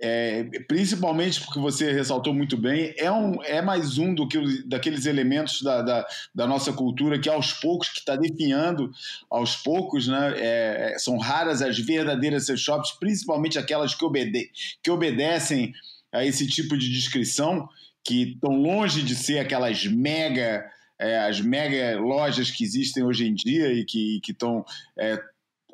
é, principalmente porque você ressaltou muito bem, é, um, é mais um do que daqueles elementos da, da, da nossa cultura que aos poucos, que está definhando aos poucos, né, é, é, são raras as verdadeiras shops, principalmente aquelas que, obede que obedecem a esse tipo de descrição, que estão longe de ser aquelas mega, é, as mega lojas que existem hoje em dia e que estão é,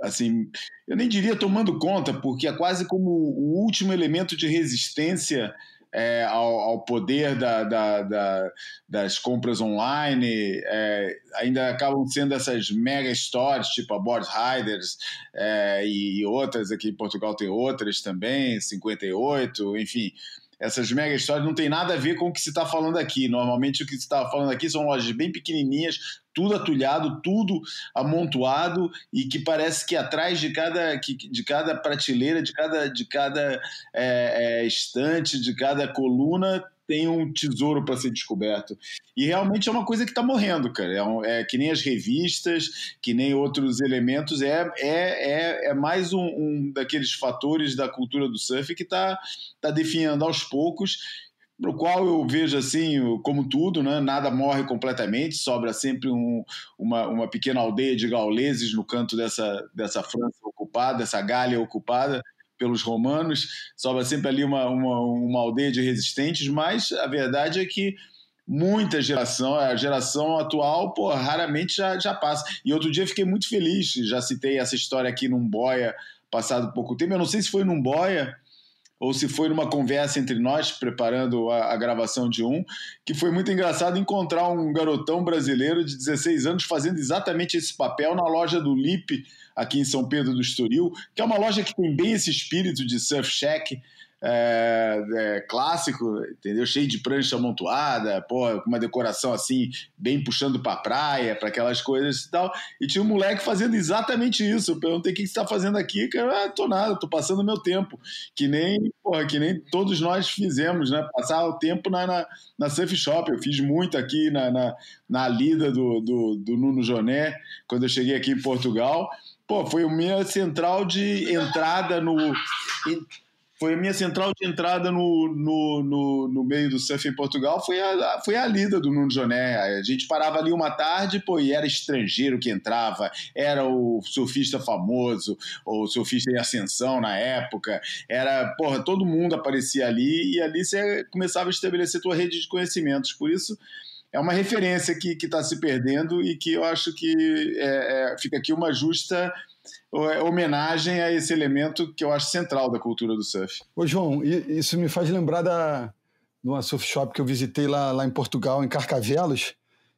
assim, eu nem diria tomando conta, porque é quase como o último elemento de resistência é, ao, ao, poder da, da, da, das compras online, é, ainda acabam sendo essas mega stores, tipo a Board Riders é, e outras, aqui em Portugal tem outras também, 58, enfim essas mega histórias não tem nada a ver com o que se está falando aqui. Normalmente o que se está falando aqui são lojas bem pequenininhas, tudo atulhado, tudo amontoado e que parece que atrás de cada, de cada prateleira, de cada, de cada é, é, estante, de cada coluna tem um tesouro para ser descoberto. E realmente é uma coisa que está morrendo, cara. É, um, é, que nem as revistas, que nem outros elementos. É, é, é, é mais um, um daqueles fatores da cultura do surf que está tá definhando aos poucos no qual eu vejo assim, como tudo, né? nada morre completamente, sobra sempre um, uma, uma pequena aldeia de gauleses no canto dessa, dessa França ocupada, essa Gália ocupada pelos romanos, sobra sempre ali uma, uma, uma aldeia de resistentes, mas a verdade é que muita geração, a geração atual, pô, raramente já, já passa. E outro dia fiquei muito feliz, já citei essa história aqui num boia passado pouco tempo, eu não sei se foi num boia ou se foi numa conversa entre nós, preparando a, a, gravação de um, que foi muito engraçado encontrar um garotão brasileiro de 16 anos fazendo exatamente esse papel na loja do Lip, aqui em São Pedro do Estoril, que é uma loja que tem bem esse espírito de surf shack, é, é, clássico, entendeu? Cheio de prancha amontoada, pô, com uma decoração assim, bem puxando pra praia, para aquelas coisas e tal. E tinha um moleque fazendo exatamente isso. Eu perguntei o que você tá fazendo aqui, cara, ah, tô nada, tô passando meu tempo. Que nem, porra, que nem todos nós fizemos, né? Passar o tempo na, na, na surf shop. Eu fiz muito aqui na, na, na lida do, do, do Nuno Joné, quando eu cheguei aqui em Portugal. Pô, foi a minha central de entrada no foi a minha central de entrada no, no, no, no, meio do surf em Portugal, foi a, foi a lida do Nuno Joné. A gente parava ali uma tarde, pô, e era estrangeiro que entrava, era o surfista famoso, ou surfista em ascensão na época, era, porra, todo mundo aparecia ali, e ali você começava a estabelecer tua rede de conhecimentos. Por isso, é uma referência que está se perdendo e que eu acho que é, é, fica aqui uma justa é homenagem a esse elemento que eu acho central da cultura do surf. Ô, João, isso me faz lembrar da, de uma surf shop que eu visitei lá, lá em Portugal, em Carcavelos,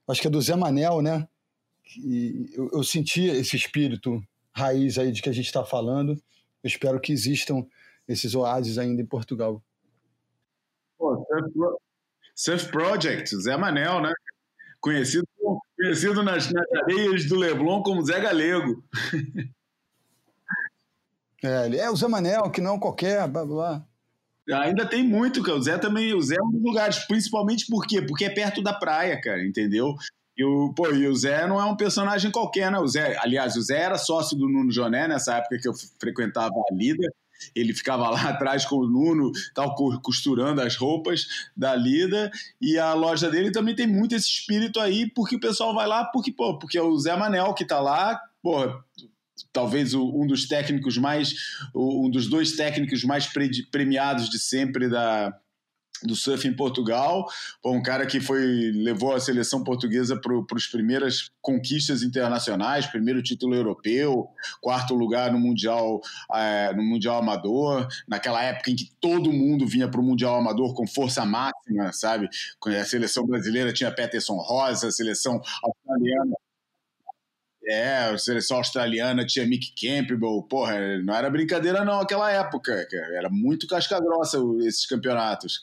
acho que é do Zé Manel, né? E eu, eu senti esse espírito raiz aí de que a gente está falando. Eu espero que existam esses oásis ainda em Portugal. Pô, surf, surf Project, Zé Manel, né? Conhecido, conhecido nas, nas areias do Leblon como Zé Galego. É, ele é o Zé Manel, que não qualquer, blá blá. Ainda tem muito, cara. O Zé também, o Zé é um dos lugares, principalmente por quê? Porque é perto da praia, cara, entendeu? E o, pô, e o Zé não é um personagem qualquer, né? O Zé, aliás, o Zé era sócio do Nuno Joné nessa época que eu frequentava a Lida. Ele ficava lá atrás com o Nuno, tal, costurando as roupas da Lida. E a loja dele também tem muito esse espírito aí, porque o pessoal vai lá, porque, pô, porque é o Zé Manel que tá lá, porra, talvez um dos técnicos mais, um dos dois técnicos mais premiados de sempre da, do surf em Portugal, um cara que foi levou a seleção portuguesa para as primeiras conquistas internacionais, primeiro título europeu, quarto lugar no mundial é, no mundial amador, naquela época em que todo mundo vinha para o mundial amador com força máxima, sabe? A seleção brasileira tinha Peterson Rosa, a seleção australiana é, a seleção australiana tinha Mick Campbell, porra, não era brincadeira não aquela época, cara. era muito casca grossa esses campeonatos.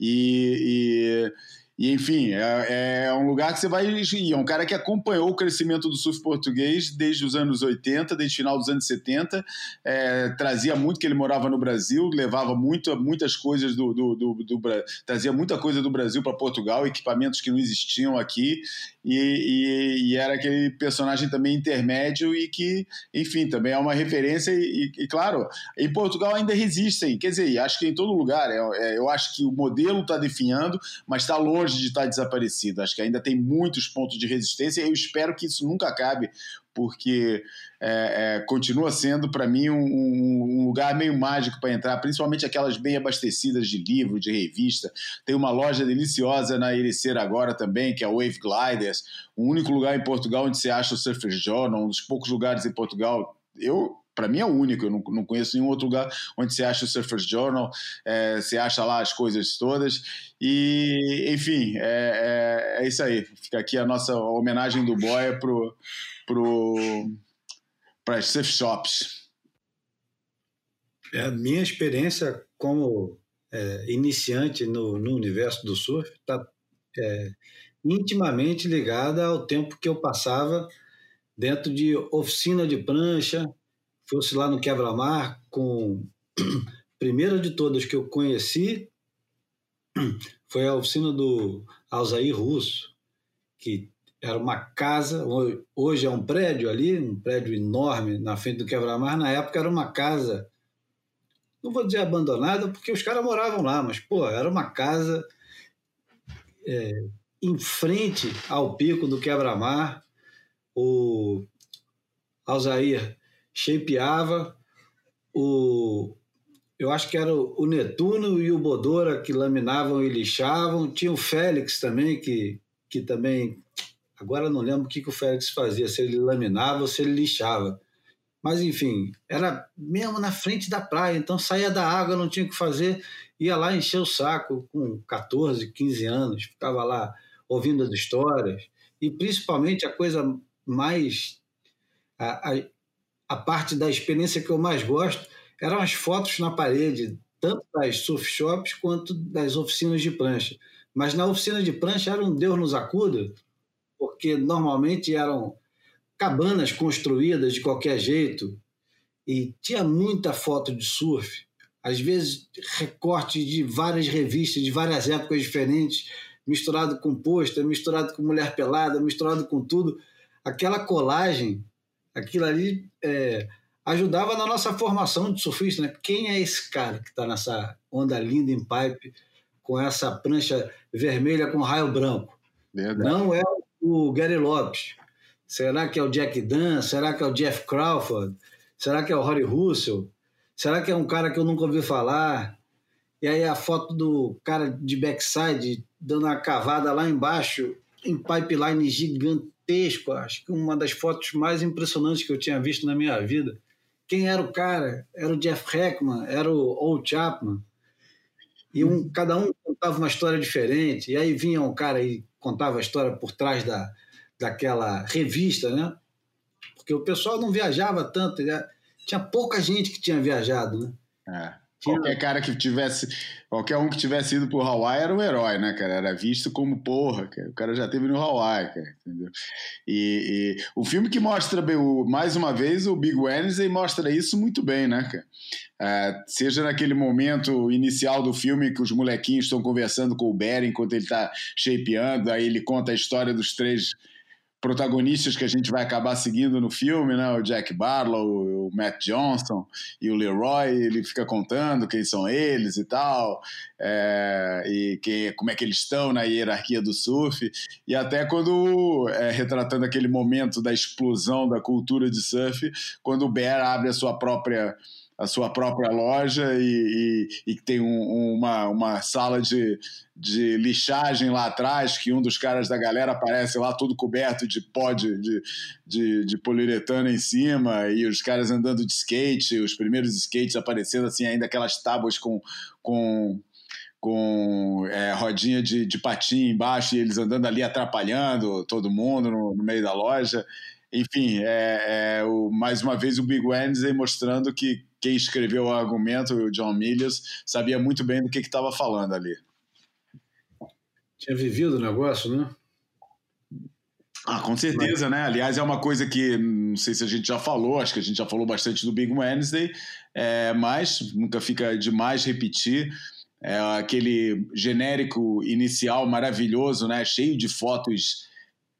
E, e e, enfim, é, é, um lugar que você vai ir. É um cara que acompanhou o crescimento do surf português desde os anos 80, desde o final dos anos 70. É, trazia muito que ele morava no Brasil, levava muito, muitas coisas do, do, do, do Trazia muita coisa do Brasil para Portugal, equipamentos que não existiam aqui. E, e, e, era aquele personagem também intermédio e que, enfim, também é uma referência. E, e claro, em Portugal ainda resistem. Quer dizer, acho que em todo lugar. É, é, eu acho que o modelo está definhando, mas está longe longe de estar desaparecido. Acho que ainda tem muitos pontos de resistência e eu espero que isso nunca acabe, porque é, é, continua sendo, para mim, um, um, lugar meio mágico para entrar, principalmente aquelas bem abastecidas de livro, de revista. Tem uma loja deliciosa na Ericeira agora também, que é a Wave Gliders, o único lugar em Portugal onde você acha o Surfer Journal, um dos poucos lugares em Portugal. Eu para mim é o único, eu não, não, conheço nenhum outro lugar onde você acha o Surfers Journal, é, você acha lá as coisas todas. E, enfim, é, é, é, isso aí. Fica aqui a nossa homenagem do Boia pro, pro, para as surf shops. É, a minha experiência como é, iniciante no, no, universo do surf está é, intimamente ligada ao tempo que eu passava dentro de oficina de prancha, fosse lá no Quebra-Mar com primeira de todas que eu conheci foi a oficina do Alzair Russo, que era uma casa, hoje é um prédio ali, um prédio enorme na frente do Quebra-Mar, na época era uma casa, não vou dizer abandonada, porque os caras moravam lá, mas, pô, era uma casa é, em frente ao pico do Quebra-Mar, o Alzair shapeava, o, eu acho que era o Netuno e o Bodora que laminavam e lixavam, tinha o Félix também, que, que também, agora não lembro o que, que o Félix fazia, se ele laminava ou se ele lixava. Mas, enfim, era mesmo na frente da praia, então saía da água, não tinha o que fazer, ia lá encher o saco com 14, 15 anos, ficava lá ouvindo as histórias, e principalmente a coisa mais. A, a, a parte da experiência que eu mais gosto eram as fotos na parede, tanto das surf shops quanto das oficinas de prancha. Mas na oficina de prancha era um Deus nos acuda, porque normalmente eram cabanas construídas de qualquer jeito e tinha muita foto de surf, às vezes recortes de várias revistas de várias épocas diferentes, misturado com pôster, misturado com mulher pelada, misturado com tudo. Aquela colagem aquilo ali é, ajudava na nossa formação de surfista. Né? Quem é esse cara que está nessa onda linda em pipe com essa prancha vermelha com raio branco? Verdade. Não é o Gary Lopes. Será que é o Jack Dunn? Será que é o Jeff Crawford? Será que é o Rory Russell? Será que é um cara que eu nunca ouvi falar? E aí a foto do cara de backside dando uma cavada lá embaixo em pipeline gigante gigantesco, acho que uma das fotos mais impressionantes que eu tinha visto na minha vida. Quem era o cara? Era o Jeff Heckman, era o Old Chapman. E um, cada um contava uma história diferente. E aí vinha um cara e contava a história por trás da, daquela revista, né? Porque o pessoal não viajava tanto, tinha pouca gente que tinha viajado, né? É. Qualquer cara que tivesse, qualquer um que tivesse ido pro Hawaii era um herói, né, cara? Era visto como porra, cara. O cara já teve no Hawaii, cara, entendeu? E, e o filme que mostra, mais uma vez, o Big Wednesday mostra isso muito bem, né, cara? É, seja naquele momento inicial do filme que os molequinhos estão conversando com o Barry enquanto ele tá shapeando, aí ele conta a história dos três protagonistas que a gente vai acabar seguindo no filme, né? O Jack Barlow, o Matt Johnson e o Leroy, ele fica contando quem são eles e tal, é, e que, como é que eles estão na hierarquia do surf, e até quando, é, retratando aquele momento da explosão da cultura de surf, quando o Bear abre a sua própria a sua própria loja e, e, e que tem um, uma, uma sala de, de lixagem lá atrás, que um dos caras da galera aparece lá todo coberto de pó de, de, de, de poliuretano em cima, e os caras andando de skate, os primeiros skates aparecendo assim, ainda aquelas tábuas com, com com é, rodinha de, de patinho embaixo e eles andando ali atrapalhando todo mundo no, no meio da loja. Enfim, é, é o, mais uma vez o Big Wednesday mostrando que quem escreveu o argumento, o John Milius, sabia muito bem do que estava falando ali. Tinha vivido o negócio, né? Ah, com certeza, né? Aliás, é uma coisa que não sei se a gente já falou, acho que a gente já falou bastante do Big Wednesday, é, mas nunca fica demais repetir é aquele genérico inicial maravilhoso, né? cheio de fotos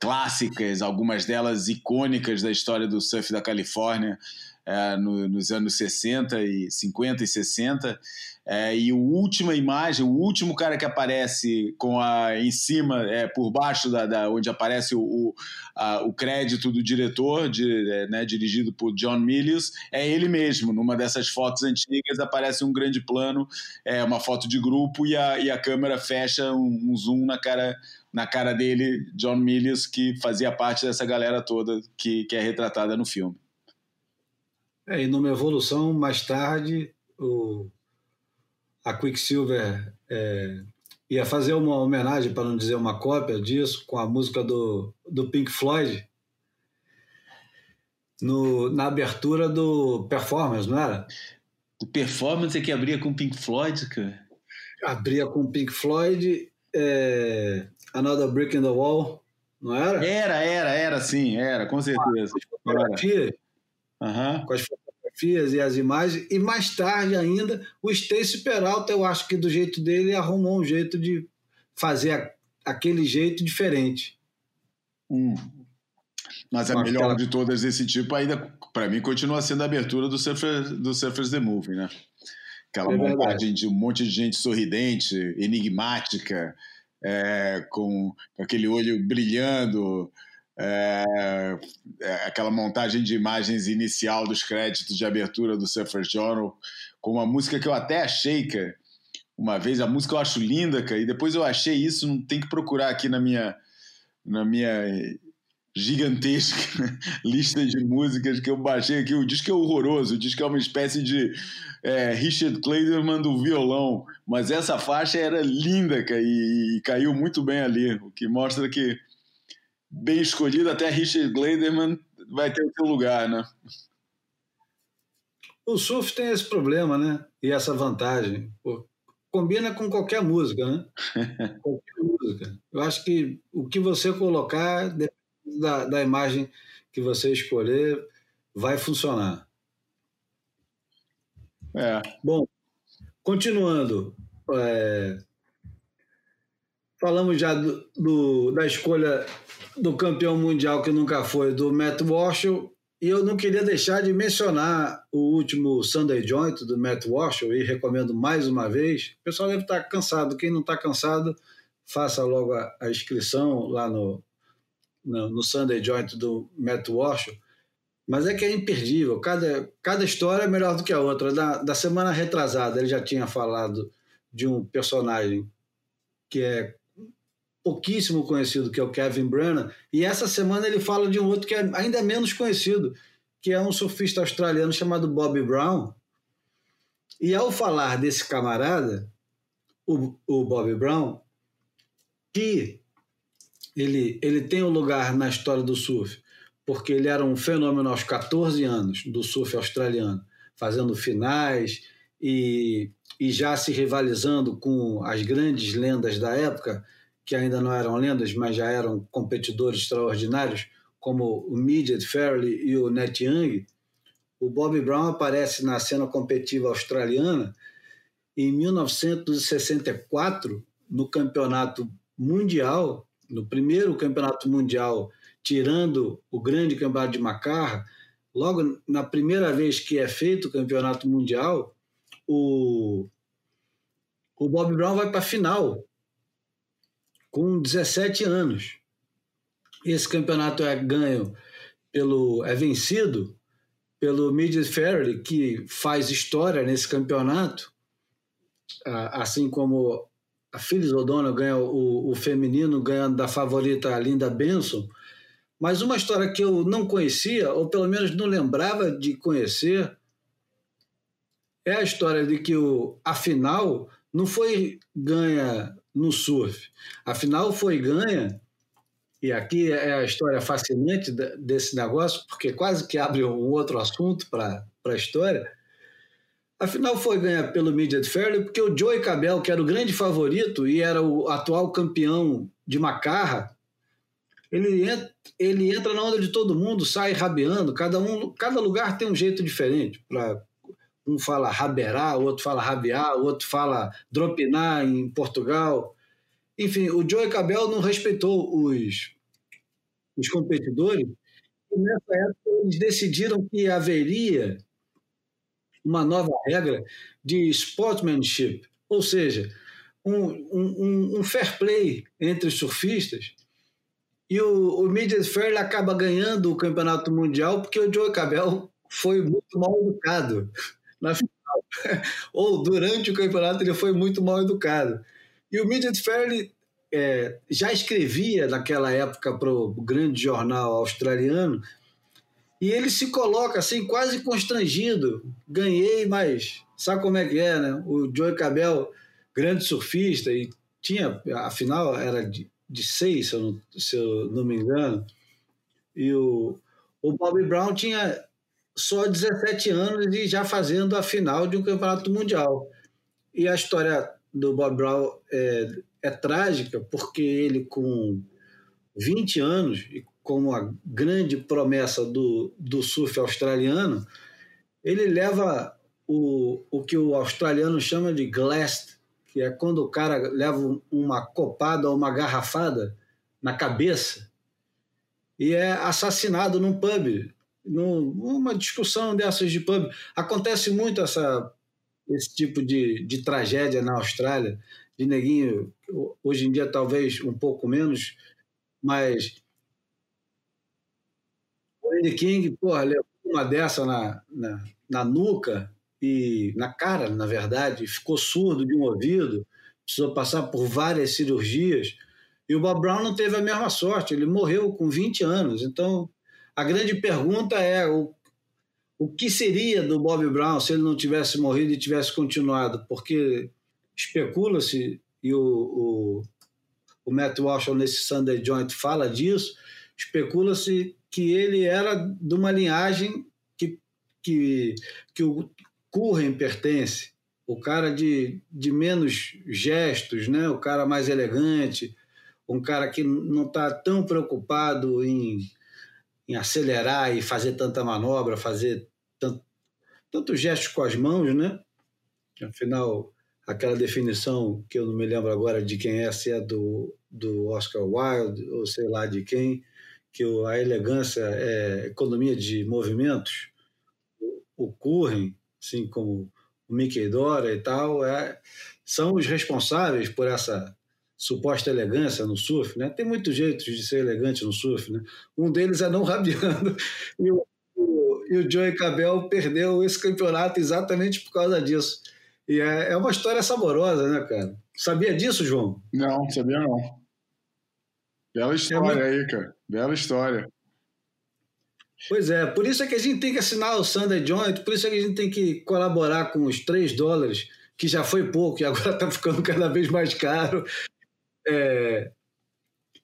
clássicas, algumas delas icônicas da história do surf da Califórnia é, no, nos anos 60 e 50 e 60. É, e a última imagem, o último cara que aparece com a em cima, é, por baixo da, da onde aparece o, o, a, o, crédito do diretor, de, é, né, dirigido por John Milius, é ele mesmo. Numa dessas fotos antigas aparece um grande plano, é uma foto de grupo e a, e a câmera fecha um, um zoom na cara na cara dele, John Milius, que fazia parte dessa galera toda que, que é retratada no filme. É, e numa evolução mais tarde, o a Quicksilver é, ia fazer uma homenagem, para não dizer uma cópia disso, com a música do, do Pink Floyd no, na abertura do Performance, não era? Do Performance é que abria com Pink Floyd, cara? Abria com Pink Floyd, é, Another Brick in the Wall, não era? Era, era, era sim, era, com certeza. Ah, uhum. com as fotografias e as imagens, e mais tarde ainda, o Stacy Peralta, eu acho que do jeito dele, arrumou um jeito de fazer aquele jeito diferente. Hum. Mas a melhor de todas desse tipo ainda, para mim, continua sendo a abertura do, Surfer, do Surfers The Movie, né? Aquela é montagem de um monte de gente sorridente, enigmática, é, com aquele olho brilhando, é, é, aquela montagem de imagens inicial dos créditos de abertura do Surfer Journal, com uma música que eu até achei, cara, uma vez, a música eu acho linda, cara, e depois eu achei isso, não tem que procurar aqui na minha, na minha gigantesca lista de músicas que eu baixei aqui. O disco é horroroso, o disco é uma espécie de é, Richard Clayderman do violão, mas essa faixa era linda, cara, e, e caiu muito bem ali, o que mostra que bem escolhido, até Richard Gladerman vai ter o seu lugar, né? O surf tem esse problema, né? E essa vantagem. Pô, combina com qualquer música, né? qualquer música. Eu acho que o que você colocar, depende da, da imagem que você escolher, vai funcionar. É. Bom, continuando. É, falamos já do, do, da escolha do campeão mundial que nunca foi, do Matt Walsh, e eu não queria deixar de mencionar o último Sunday Joint do Matt Walsh, e recomendo mais uma vez. O pessoal deve estar cansado, quem não está cansado, faça logo a, a inscrição lá no, no, no, Sunday Joint do Matt Walsh. Mas é que é imperdível, cada, cada história é melhor do que a outra. Da, da semana retrasada, ele já tinha falado de um personagem que é pouquíssimo conhecido, que é o Kevin Brennan, e essa semana ele fala de um outro que é ainda menos conhecido, que é um surfista australiano chamado Bobby Brown. E ao falar desse camarada, o, o Bobby Brown, que ele, ele tem um lugar na história do surf, porque ele era um fenômeno aos 14 anos do surf australiano, fazendo finais e, e já se rivalizando com as grandes lendas da época, que ainda não eram lendas, mas já eram competidores extraordinários, como o Midget Fairley e o Net Young, o Bobby Brown aparece na cena competitiva australiana em 1964, no campeonato mundial, no primeiro campeonato mundial, tirando o grande campeonato de Macarra, logo na primeira vez que é feito o campeonato mundial, o, o Bob Brown vai para a final com 17 anos. Esse campeonato é ganho pelo é vencido pelo Midget Fairley, que faz história nesse campeonato, assim como a Phyllis O'Donnell ganha o, o feminino, ganhando da favorita Linda Benson. Mas uma história que eu não conhecia, ou pelo menos não lembrava de conhecer, é a história de que o, a final não foi ganha no surf. A final foi ganha, e aqui é a história fascinante desse negócio, porque quase que abre um outro assunto para a história. A final foi ganha pelo Midget Fairley porque o Joey Cabell, que era o grande favorito e era o atual campeão de Macarra, ele entra, ele entra na onda de todo mundo, sai rabeando, cada um, cada lugar tem um jeito diferente para um fala raberá, o outro fala rabiar, o outro fala dropinar em Portugal. Enfim, o Joey Cabell não respeitou os, os competidores. E nessa época eles decidiram que haveria uma nova regra de sportsmanship, ou seja, um, um, um fair play entre os surfistas. E o, o Midget Fairley acaba ganhando o campeonato mundial porque o Joey Cabell foi muito mal educado na final. Ou durante o campeonato ele foi muito mal educado. E o Midget Fairley é, já escrevia naquela época para o grande jornal australiano e ele se coloca assim quase constrangido. Ganhei, mas sabe como é que é, né? O Joey Cabell, grande surfista e tinha, afinal era de, de seis, se eu, não, se eu não me engano, e o, o Bobby Brown tinha só 17 anos e já fazendo a final de um campeonato mundial. E a história do Bob Brown é, é trágica porque ele, com 20 anos, e como a grande promessa do, do surf australiano, ele leva o, o que o australiano chama de glass, que é quando o cara leva uma copada ou uma garrafada na cabeça e é assassinado num pub numa discussão dessas de pub. Acontece muito essa, esse tipo de, de tragédia na Austrália, de neguinho, hoje em dia talvez um pouco menos, mas o Eddie King, porra, levou uma dessa na, na, na nuca e na cara, na verdade, ficou surdo de um ouvido, precisou passar por várias cirurgias. E o Bob Brown não teve a mesma sorte, ele morreu com 20 anos. Então, a grande pergunta é o, o que seria do Bob Brown se ele não tivesse morrido e tivesse continuado? Porque especula-se, e o, o, o Matt Walsh nesse Sunday Joint fala disso, especula-se que ele era de uma linhagem que, que, que o Curren pertence, o cara de, de menos gestos, né? o cara mais elegante, um cara que não está tão preocupado em em acelerar e fazer tanta manobra, fazer tanto, tantos gestos com as mãos, né? Afinal, aquela definição que eu não me lembro agora de quem é, se é do, do Oscar Wilde ou sei lá de quem, que a elegância é economia de movimentos, o Curren, assim como o Mickey Dora e tal, é, são os responsáveis por essa suposta elegância no surf, né? Tem muitos jeitos de ser elegante no surf, né? Um deles é não rabiando. E o, o, e o Joey Cabell perdeu esse campeonato exatamente por causa disso. E é, é uma história saborosa, né, cara? Sabia disso, João? Não, sabia não. Bela história é aí, cara. Bela história. Pois é, por isso é que a gente tem que assinar o Sunday Joint, por isso é que a gente tem que colaborar com os 3 dólares, que já foi pouco e agora está ficando cada vez mais caro é,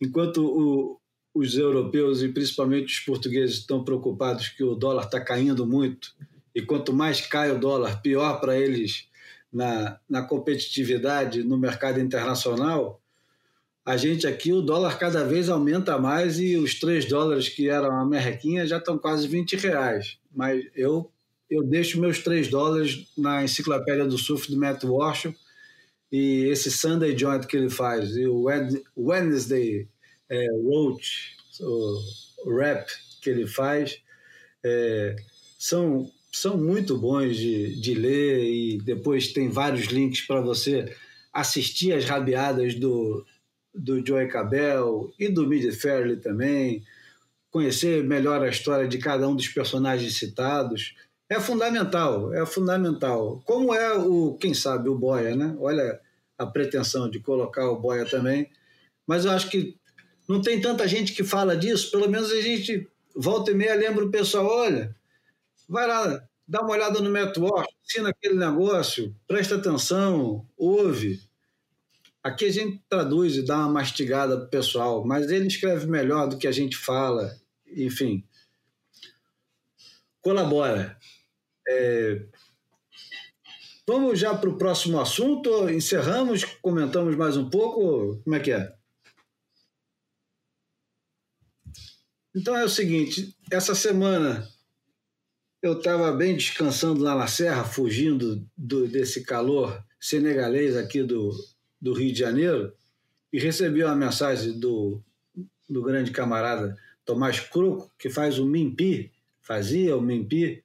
enquanto o, os europeus e principalmente os portugueses estão preocupados que o dólar está caindo muito, e quanto mais cai o dólar, pior para eles na, na competitividade no mercado internacional, a gente aqui, o dólar cada vez aumenta mais e os 3 dólares que eram a merrequinha já estão quase 20 reais. Mas eu, eu deixo meus 3 dólares na enciclopédia do surf do Matt Walsh e esse Sunday Joint que ele faz, e o Wednesday é, Roach, o rap que ele faz, é, são, são muito bons de, de ler e depois tem vários links para você assistir as rabiadas do, do Joey Cabell e do Midi Fairley também. conhecer melhor a história de cada um dos personagens citados. É fundamental, é fundamental. Como é o, quem sabe, o Boia, né? Olha a pretensão de colocar o Boia também. Mas eu acho que não tem tanta gente que fala disso, pelo menos a gente volta e meia lembra o pessoal, olha, vai lá, dá uma olhada no network, ensina aquele negócio, presta atenção, ouve. Aqui a gente traduz e dá uma mastigada para o pessoal, mas ele escreve melhor do que a gente fala, enfim. Colabora. É... Vamos já para o próximo assunto? Encerramos, comentamos mais um pouco? Como é que é? Então é o seguinte: essa semana eu estava bem descansando lá na Serra, fugindo do, desse calor senegalês aqui do, do Rio de Janeiro, e recebi uma mensagem do, do grande camarada Tomás Croco, que faz o Mimpi, fazia o Mimpi,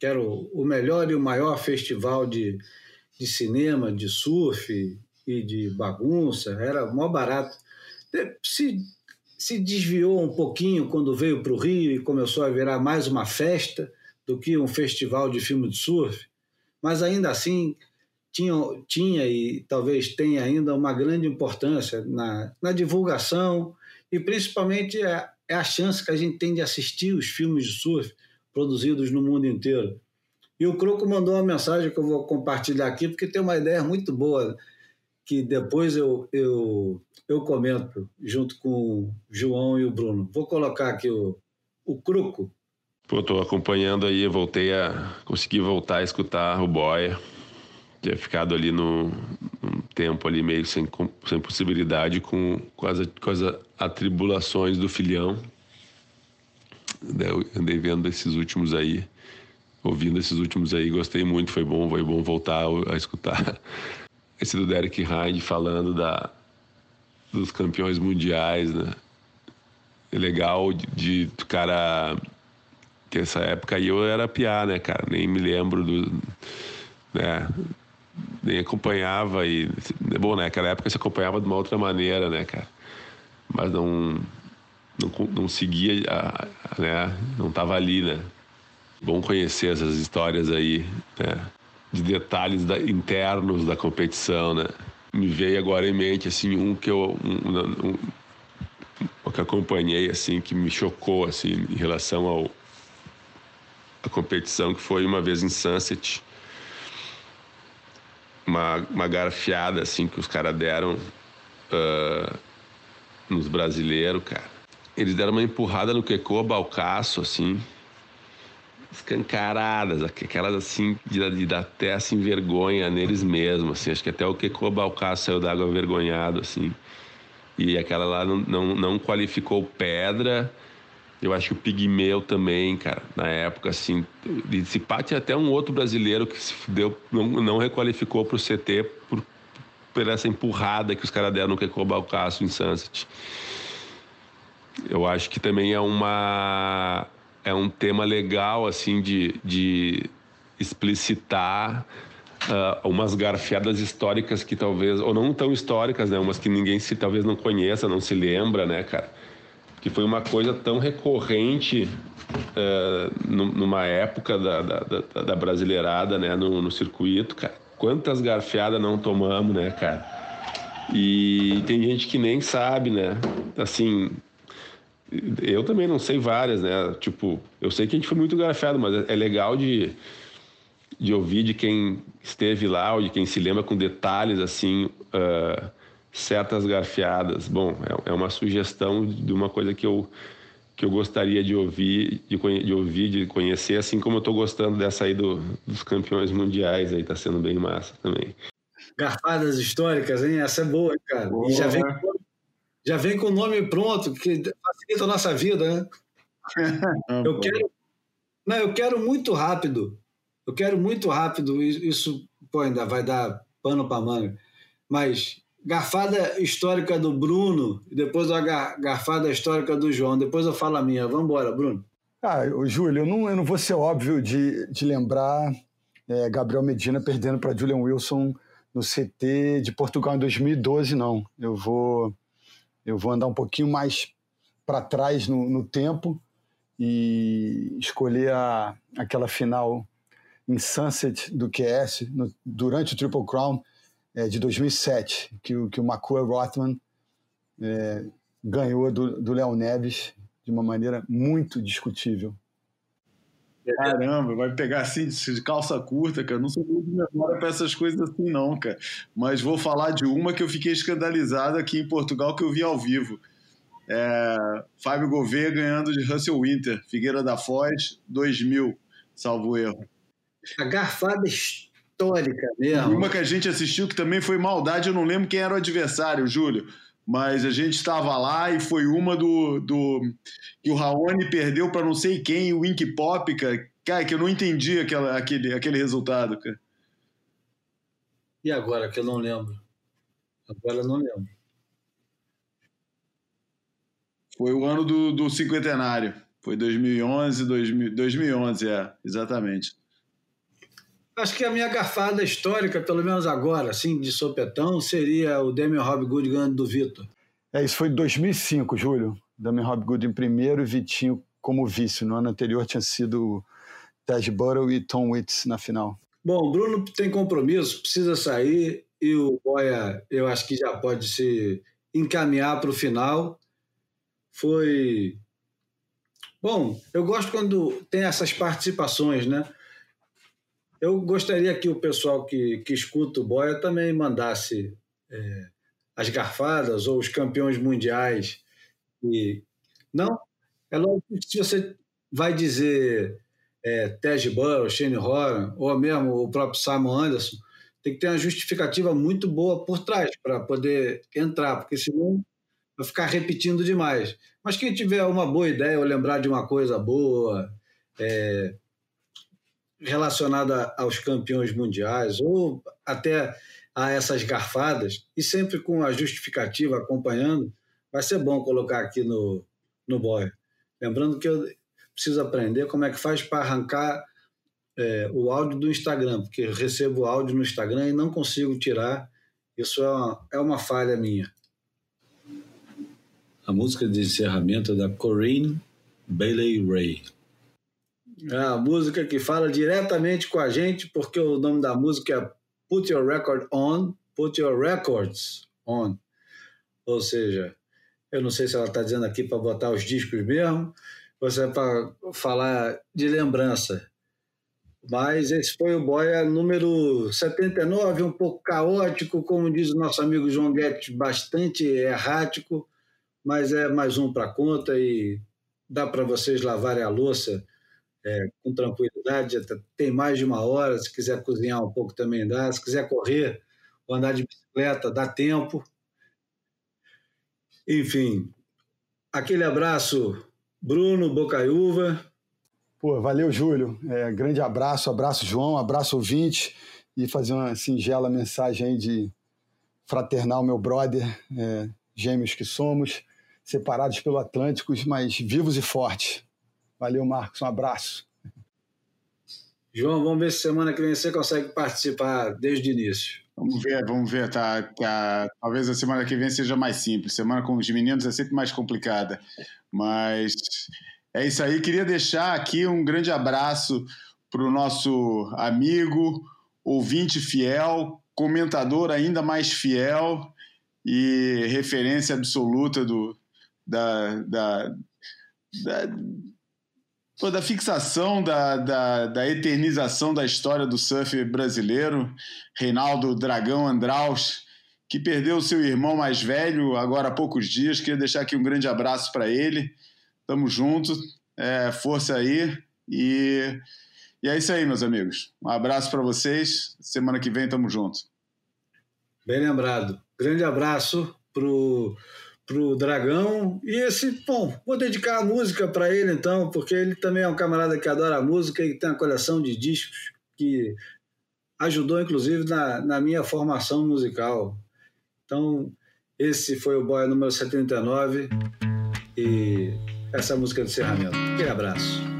que era o, o melhor e o maior festival de, de cinema, de surf e de bagunça, era mó barato. Se, se desviou um pouquinho quando veio para o Rio e começou a virar mais uma festa do que um festival de filme de surf, mas ainda assim tinha, tinha e talvez tenha ainda uma grande importância na, na divulgação e principalmente é, é a chance que a gente tem de assistir os filmes de surf produzidos no mundo inteiro. E o Croco mandou uma mensagem que eu vou compartilhar aqui, porque tem uma ideia muito boa que depois eu, eu, eu comento junto com o João e o Bruno. Vou colocar aqui o, o Croco Pô, tô acompanhando aí, voltei a. consegui voltar a escutar o Boia. Tinha ficado ali no, num tempo ali meio sem, sem possibilidade com, com, as, com as atribulações do filhão. Eu andei vendo esses últimos aí, ouvindo esses últimos aí, gostei muito, foi bom, foi bom voltar a escutar. Esse do Derek Hind falando da, dos campeões mundiais, né? É legal de, de cara que essa época aí eu era piá, né, cara? Nem me lembro do. Né? Nem acompanhava e. Bom, naquela época se acompanhava de uma outra maneira, né, cara? Mas não. Não, não seguia, né? Não tava ali, né? Bom conhecer essas histórias aí, né? De detalhes da, internos da competição, né? Me veio agora em mente, assim, um que eu. Um, um, que acompanhei, assim, que me chocou, assim, em relação ao a competição que foi uma vez em Sunset. Uma, uma garfiada assim que os caras deram uh, nos brasileiros, cara. Eles deram uma empurrada no Quecô Balcaço, assim, escancaradas, aquelas assim, de, de dar até assim, vergonha neles mesmos, assim. Acho que até o Quecô Balcaço saiu d'água vergonhado, assim. E aquela lá não, não, não qualificou pedra eu acho que o Pigmeu também, cara, na época, assim. De Cipate até um outro brasileiro que se deu, não, não requalificou para o CT por, por essa empurrada que os caras deram no Kekobalcaço em Sunset. Eu acho que também é uma é um tema legal assim de, de explicitar uh, umas garfiadas históricas que talvez ou não tão históricas, né, umas que ninguém se talvez não conheça, não se lembra, né, cara? que foi uma coisa tão recorrente uh, numa época da, da, da, da brasileirada, né, no, no, circuito, cara. Quantas garfiadas não tomamos, né, cara? E tem gente que nem sabe, né? Assim, eu também não sei várias, né? Tipo, eu sei que a gente foi muito garfiado, mas é legal de, de ouvir de quem esteve lá ou de quem se lembra com detalhes, assim, uh, certas garfiadas. Bom, é, é uma sugestão de uma coisa que eu que eu gostaria de ouvir, de, de ouvir, de conhecer, assim como eu estou gostando dessa aí do, dos campeões mundiais, aí tá sendo bem massa também. Garfadas históricas, hein? Essa é boa, cara. Boa, e já vem, né? Já vem com o nome pronto, que facilita a nossa vida, né? eu quero, não, eu quero muito rápido. Eu quero muito rápido. Isso, pô, ainda vai dar pano para manga. Mas garfada histórica do Bruno e depois a garfada histórica do João. Depois eu falo a minha. Vamos embora, Bruno. Ah, Júlio, eu não, eu não vou ser óbvio de, de lembrar é, Gabriel Medina perdendo para Julian Wilson no CT de Portugal em 2012, não. Eu vou, eu vou andar um pouquinho mais para trás no, no, tempo e escolher a, aquela final em Sunset do QS no, durante o Triple Crown é, de 2007, que, que o McCoy Rothman é, ganhou do, do Léo Neves de uma maneira muito discutível. Caramba, vai pegar assim de calça curta, cara. Não sou muito de memória para essas coisas assim, não, cara. Mas vou falar de uma que eu fiquei escandalizado aqui em Portugal que eu vi ao vivo. É, Fábio Gouveia ganhando de Russell Winter, Figueira da Foz, 2000, salvo erro. A garfada histórica mesmo. Uma que a gente assistiu que também foi maldade, eu não lembro quem era o adversário, Júlio mas a gente estava lá e foi uma do, do que o Raoni perdeu para não sei quem, o Wink Pop, cara, cara, que eu não entendi aquela, aquele, aquele resultado, cara. E agora que eu não lembro? Agora eu não lembro. Foi o ano do, do cinquentenário. Foi 2011, 2000, 2011, é, exatamente. Acho que a minha garfada histórica, pelo menos agora, assim, de sopetão, seria o Damian Hobgood ganhando do Vitor. É, isso foi em 2005, Júlio. Damian Hobgood em primeiro e Vitinho como vice. No ano anterior tinha sido Tej Burrow e Tom Witts na final. Bom, o Bruno tem compromisso, precisa sair e o Boia, eu acho que já pode se encaminhar para o final. Foi. Bom, eu gosto quando tem essas participações, né? Eu gostaria que o pessoal que, que escuta o Boia também mandasse é, as garfadas ou os campeões mundiais. E, não, é lógico que se você vai dizer é, Tej Burrow, Shane Horan, ou mesmo o próprio Simon Anderson, tem que ter uma justificativa muito boa por trás para poder entrar, porque senão vai ficar repetindo demais. Mas quem tiver uma boa ideia ou lembrar de uma coisa boa, é, relacionada aos campeões mundiais ou até a essas garfadas, e sempre com a justificativa acompanhando, vai ser bom colocar aqui no, no boy. Lembrando que eu preciso aprender como é que faz para arrancar é, o áudio do Instagram, porque eu recebo áudio no Instagram e não consigo tirar. Isso é uma, é uma falha minha. A música de encerramento é da Corinne Bailey Ray. É a música que fala diretamente com a gente, porque o nome da música é Put Your Record On, Put Your Records On. Ou seja, eu não sei se ela está dizendo aqui para botar os discos mesmo, ou se é para falar de lembrança. Mas esse foi o Boia número 79, um pouco caótico, como diz o nosso amigo João Guedes, bastante errático, mas é mais um para conta e dá para vocês lavarem a louça é, com tranquilidade, tem mais de uma hora, se quiser cozinhar um pouco também dá, se quiser correr ou andar de bicicleta, dá tempo. Enfim, aquele abraço, Bruno Bocaiúva. Pô, valeu, Júlio. É, grande abraço, abraço, João, abraço, ouvinte, e fazer uma singela mensagem aí de fraternal, meu brother, é, gêmeos que somos, separados pelo Atlântico, mas vivos e fortes. Valeu, Marcos. Um abraço. João, vamos ver se semana que vem você consegue participar desde o início. Vamos ver, vamos ver. Tá, tá, talvez a semana que vem seja mais simples. Semana com os meninos é sempre mais complicada. Mas é isso aí. Queria deixar aqui um grande abraço para o nosso amigo, ouvinte fiel, comentador ainda mais fiel e referência absoluta do, da, da, da Pô, da fixação, da, da, da, eternização da história do surf brasileiro, Reinaldo Dragão Andraus, que perdeu seu irmão mais velho agora há poucos dias. Queria deixar aqui um grande abraço para ele. Tamo junto, é, força aí. E, e é isso aí, meus amigos. Um abraço para vocês. Semana que vem tamo junto. Bem lembrado. Grande abraço pro pro Dragão. E esse, bom, vou dedicar a música para ele então, porque ele também é um camarada que adora a música e tem uma coleção de discos que ajudou inclusive na, na minha formação musical. Então, esse foi o Boia número 79 e essa música de encerramento. Aquele abraço.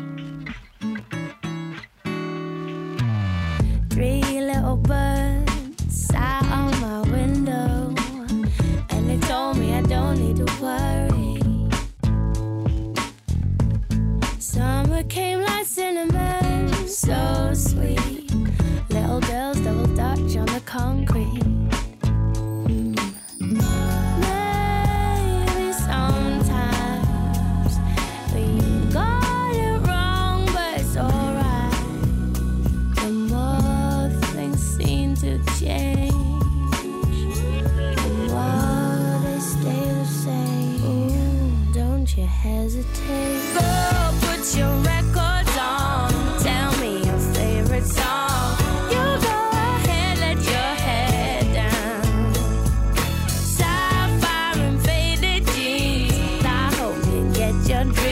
so sweet. Little girls double dutch on the concrete. Maybe sometimes we got it wrong, but it's alright. The more things seem to change, the more they stay the same. Don't you hesitate. and.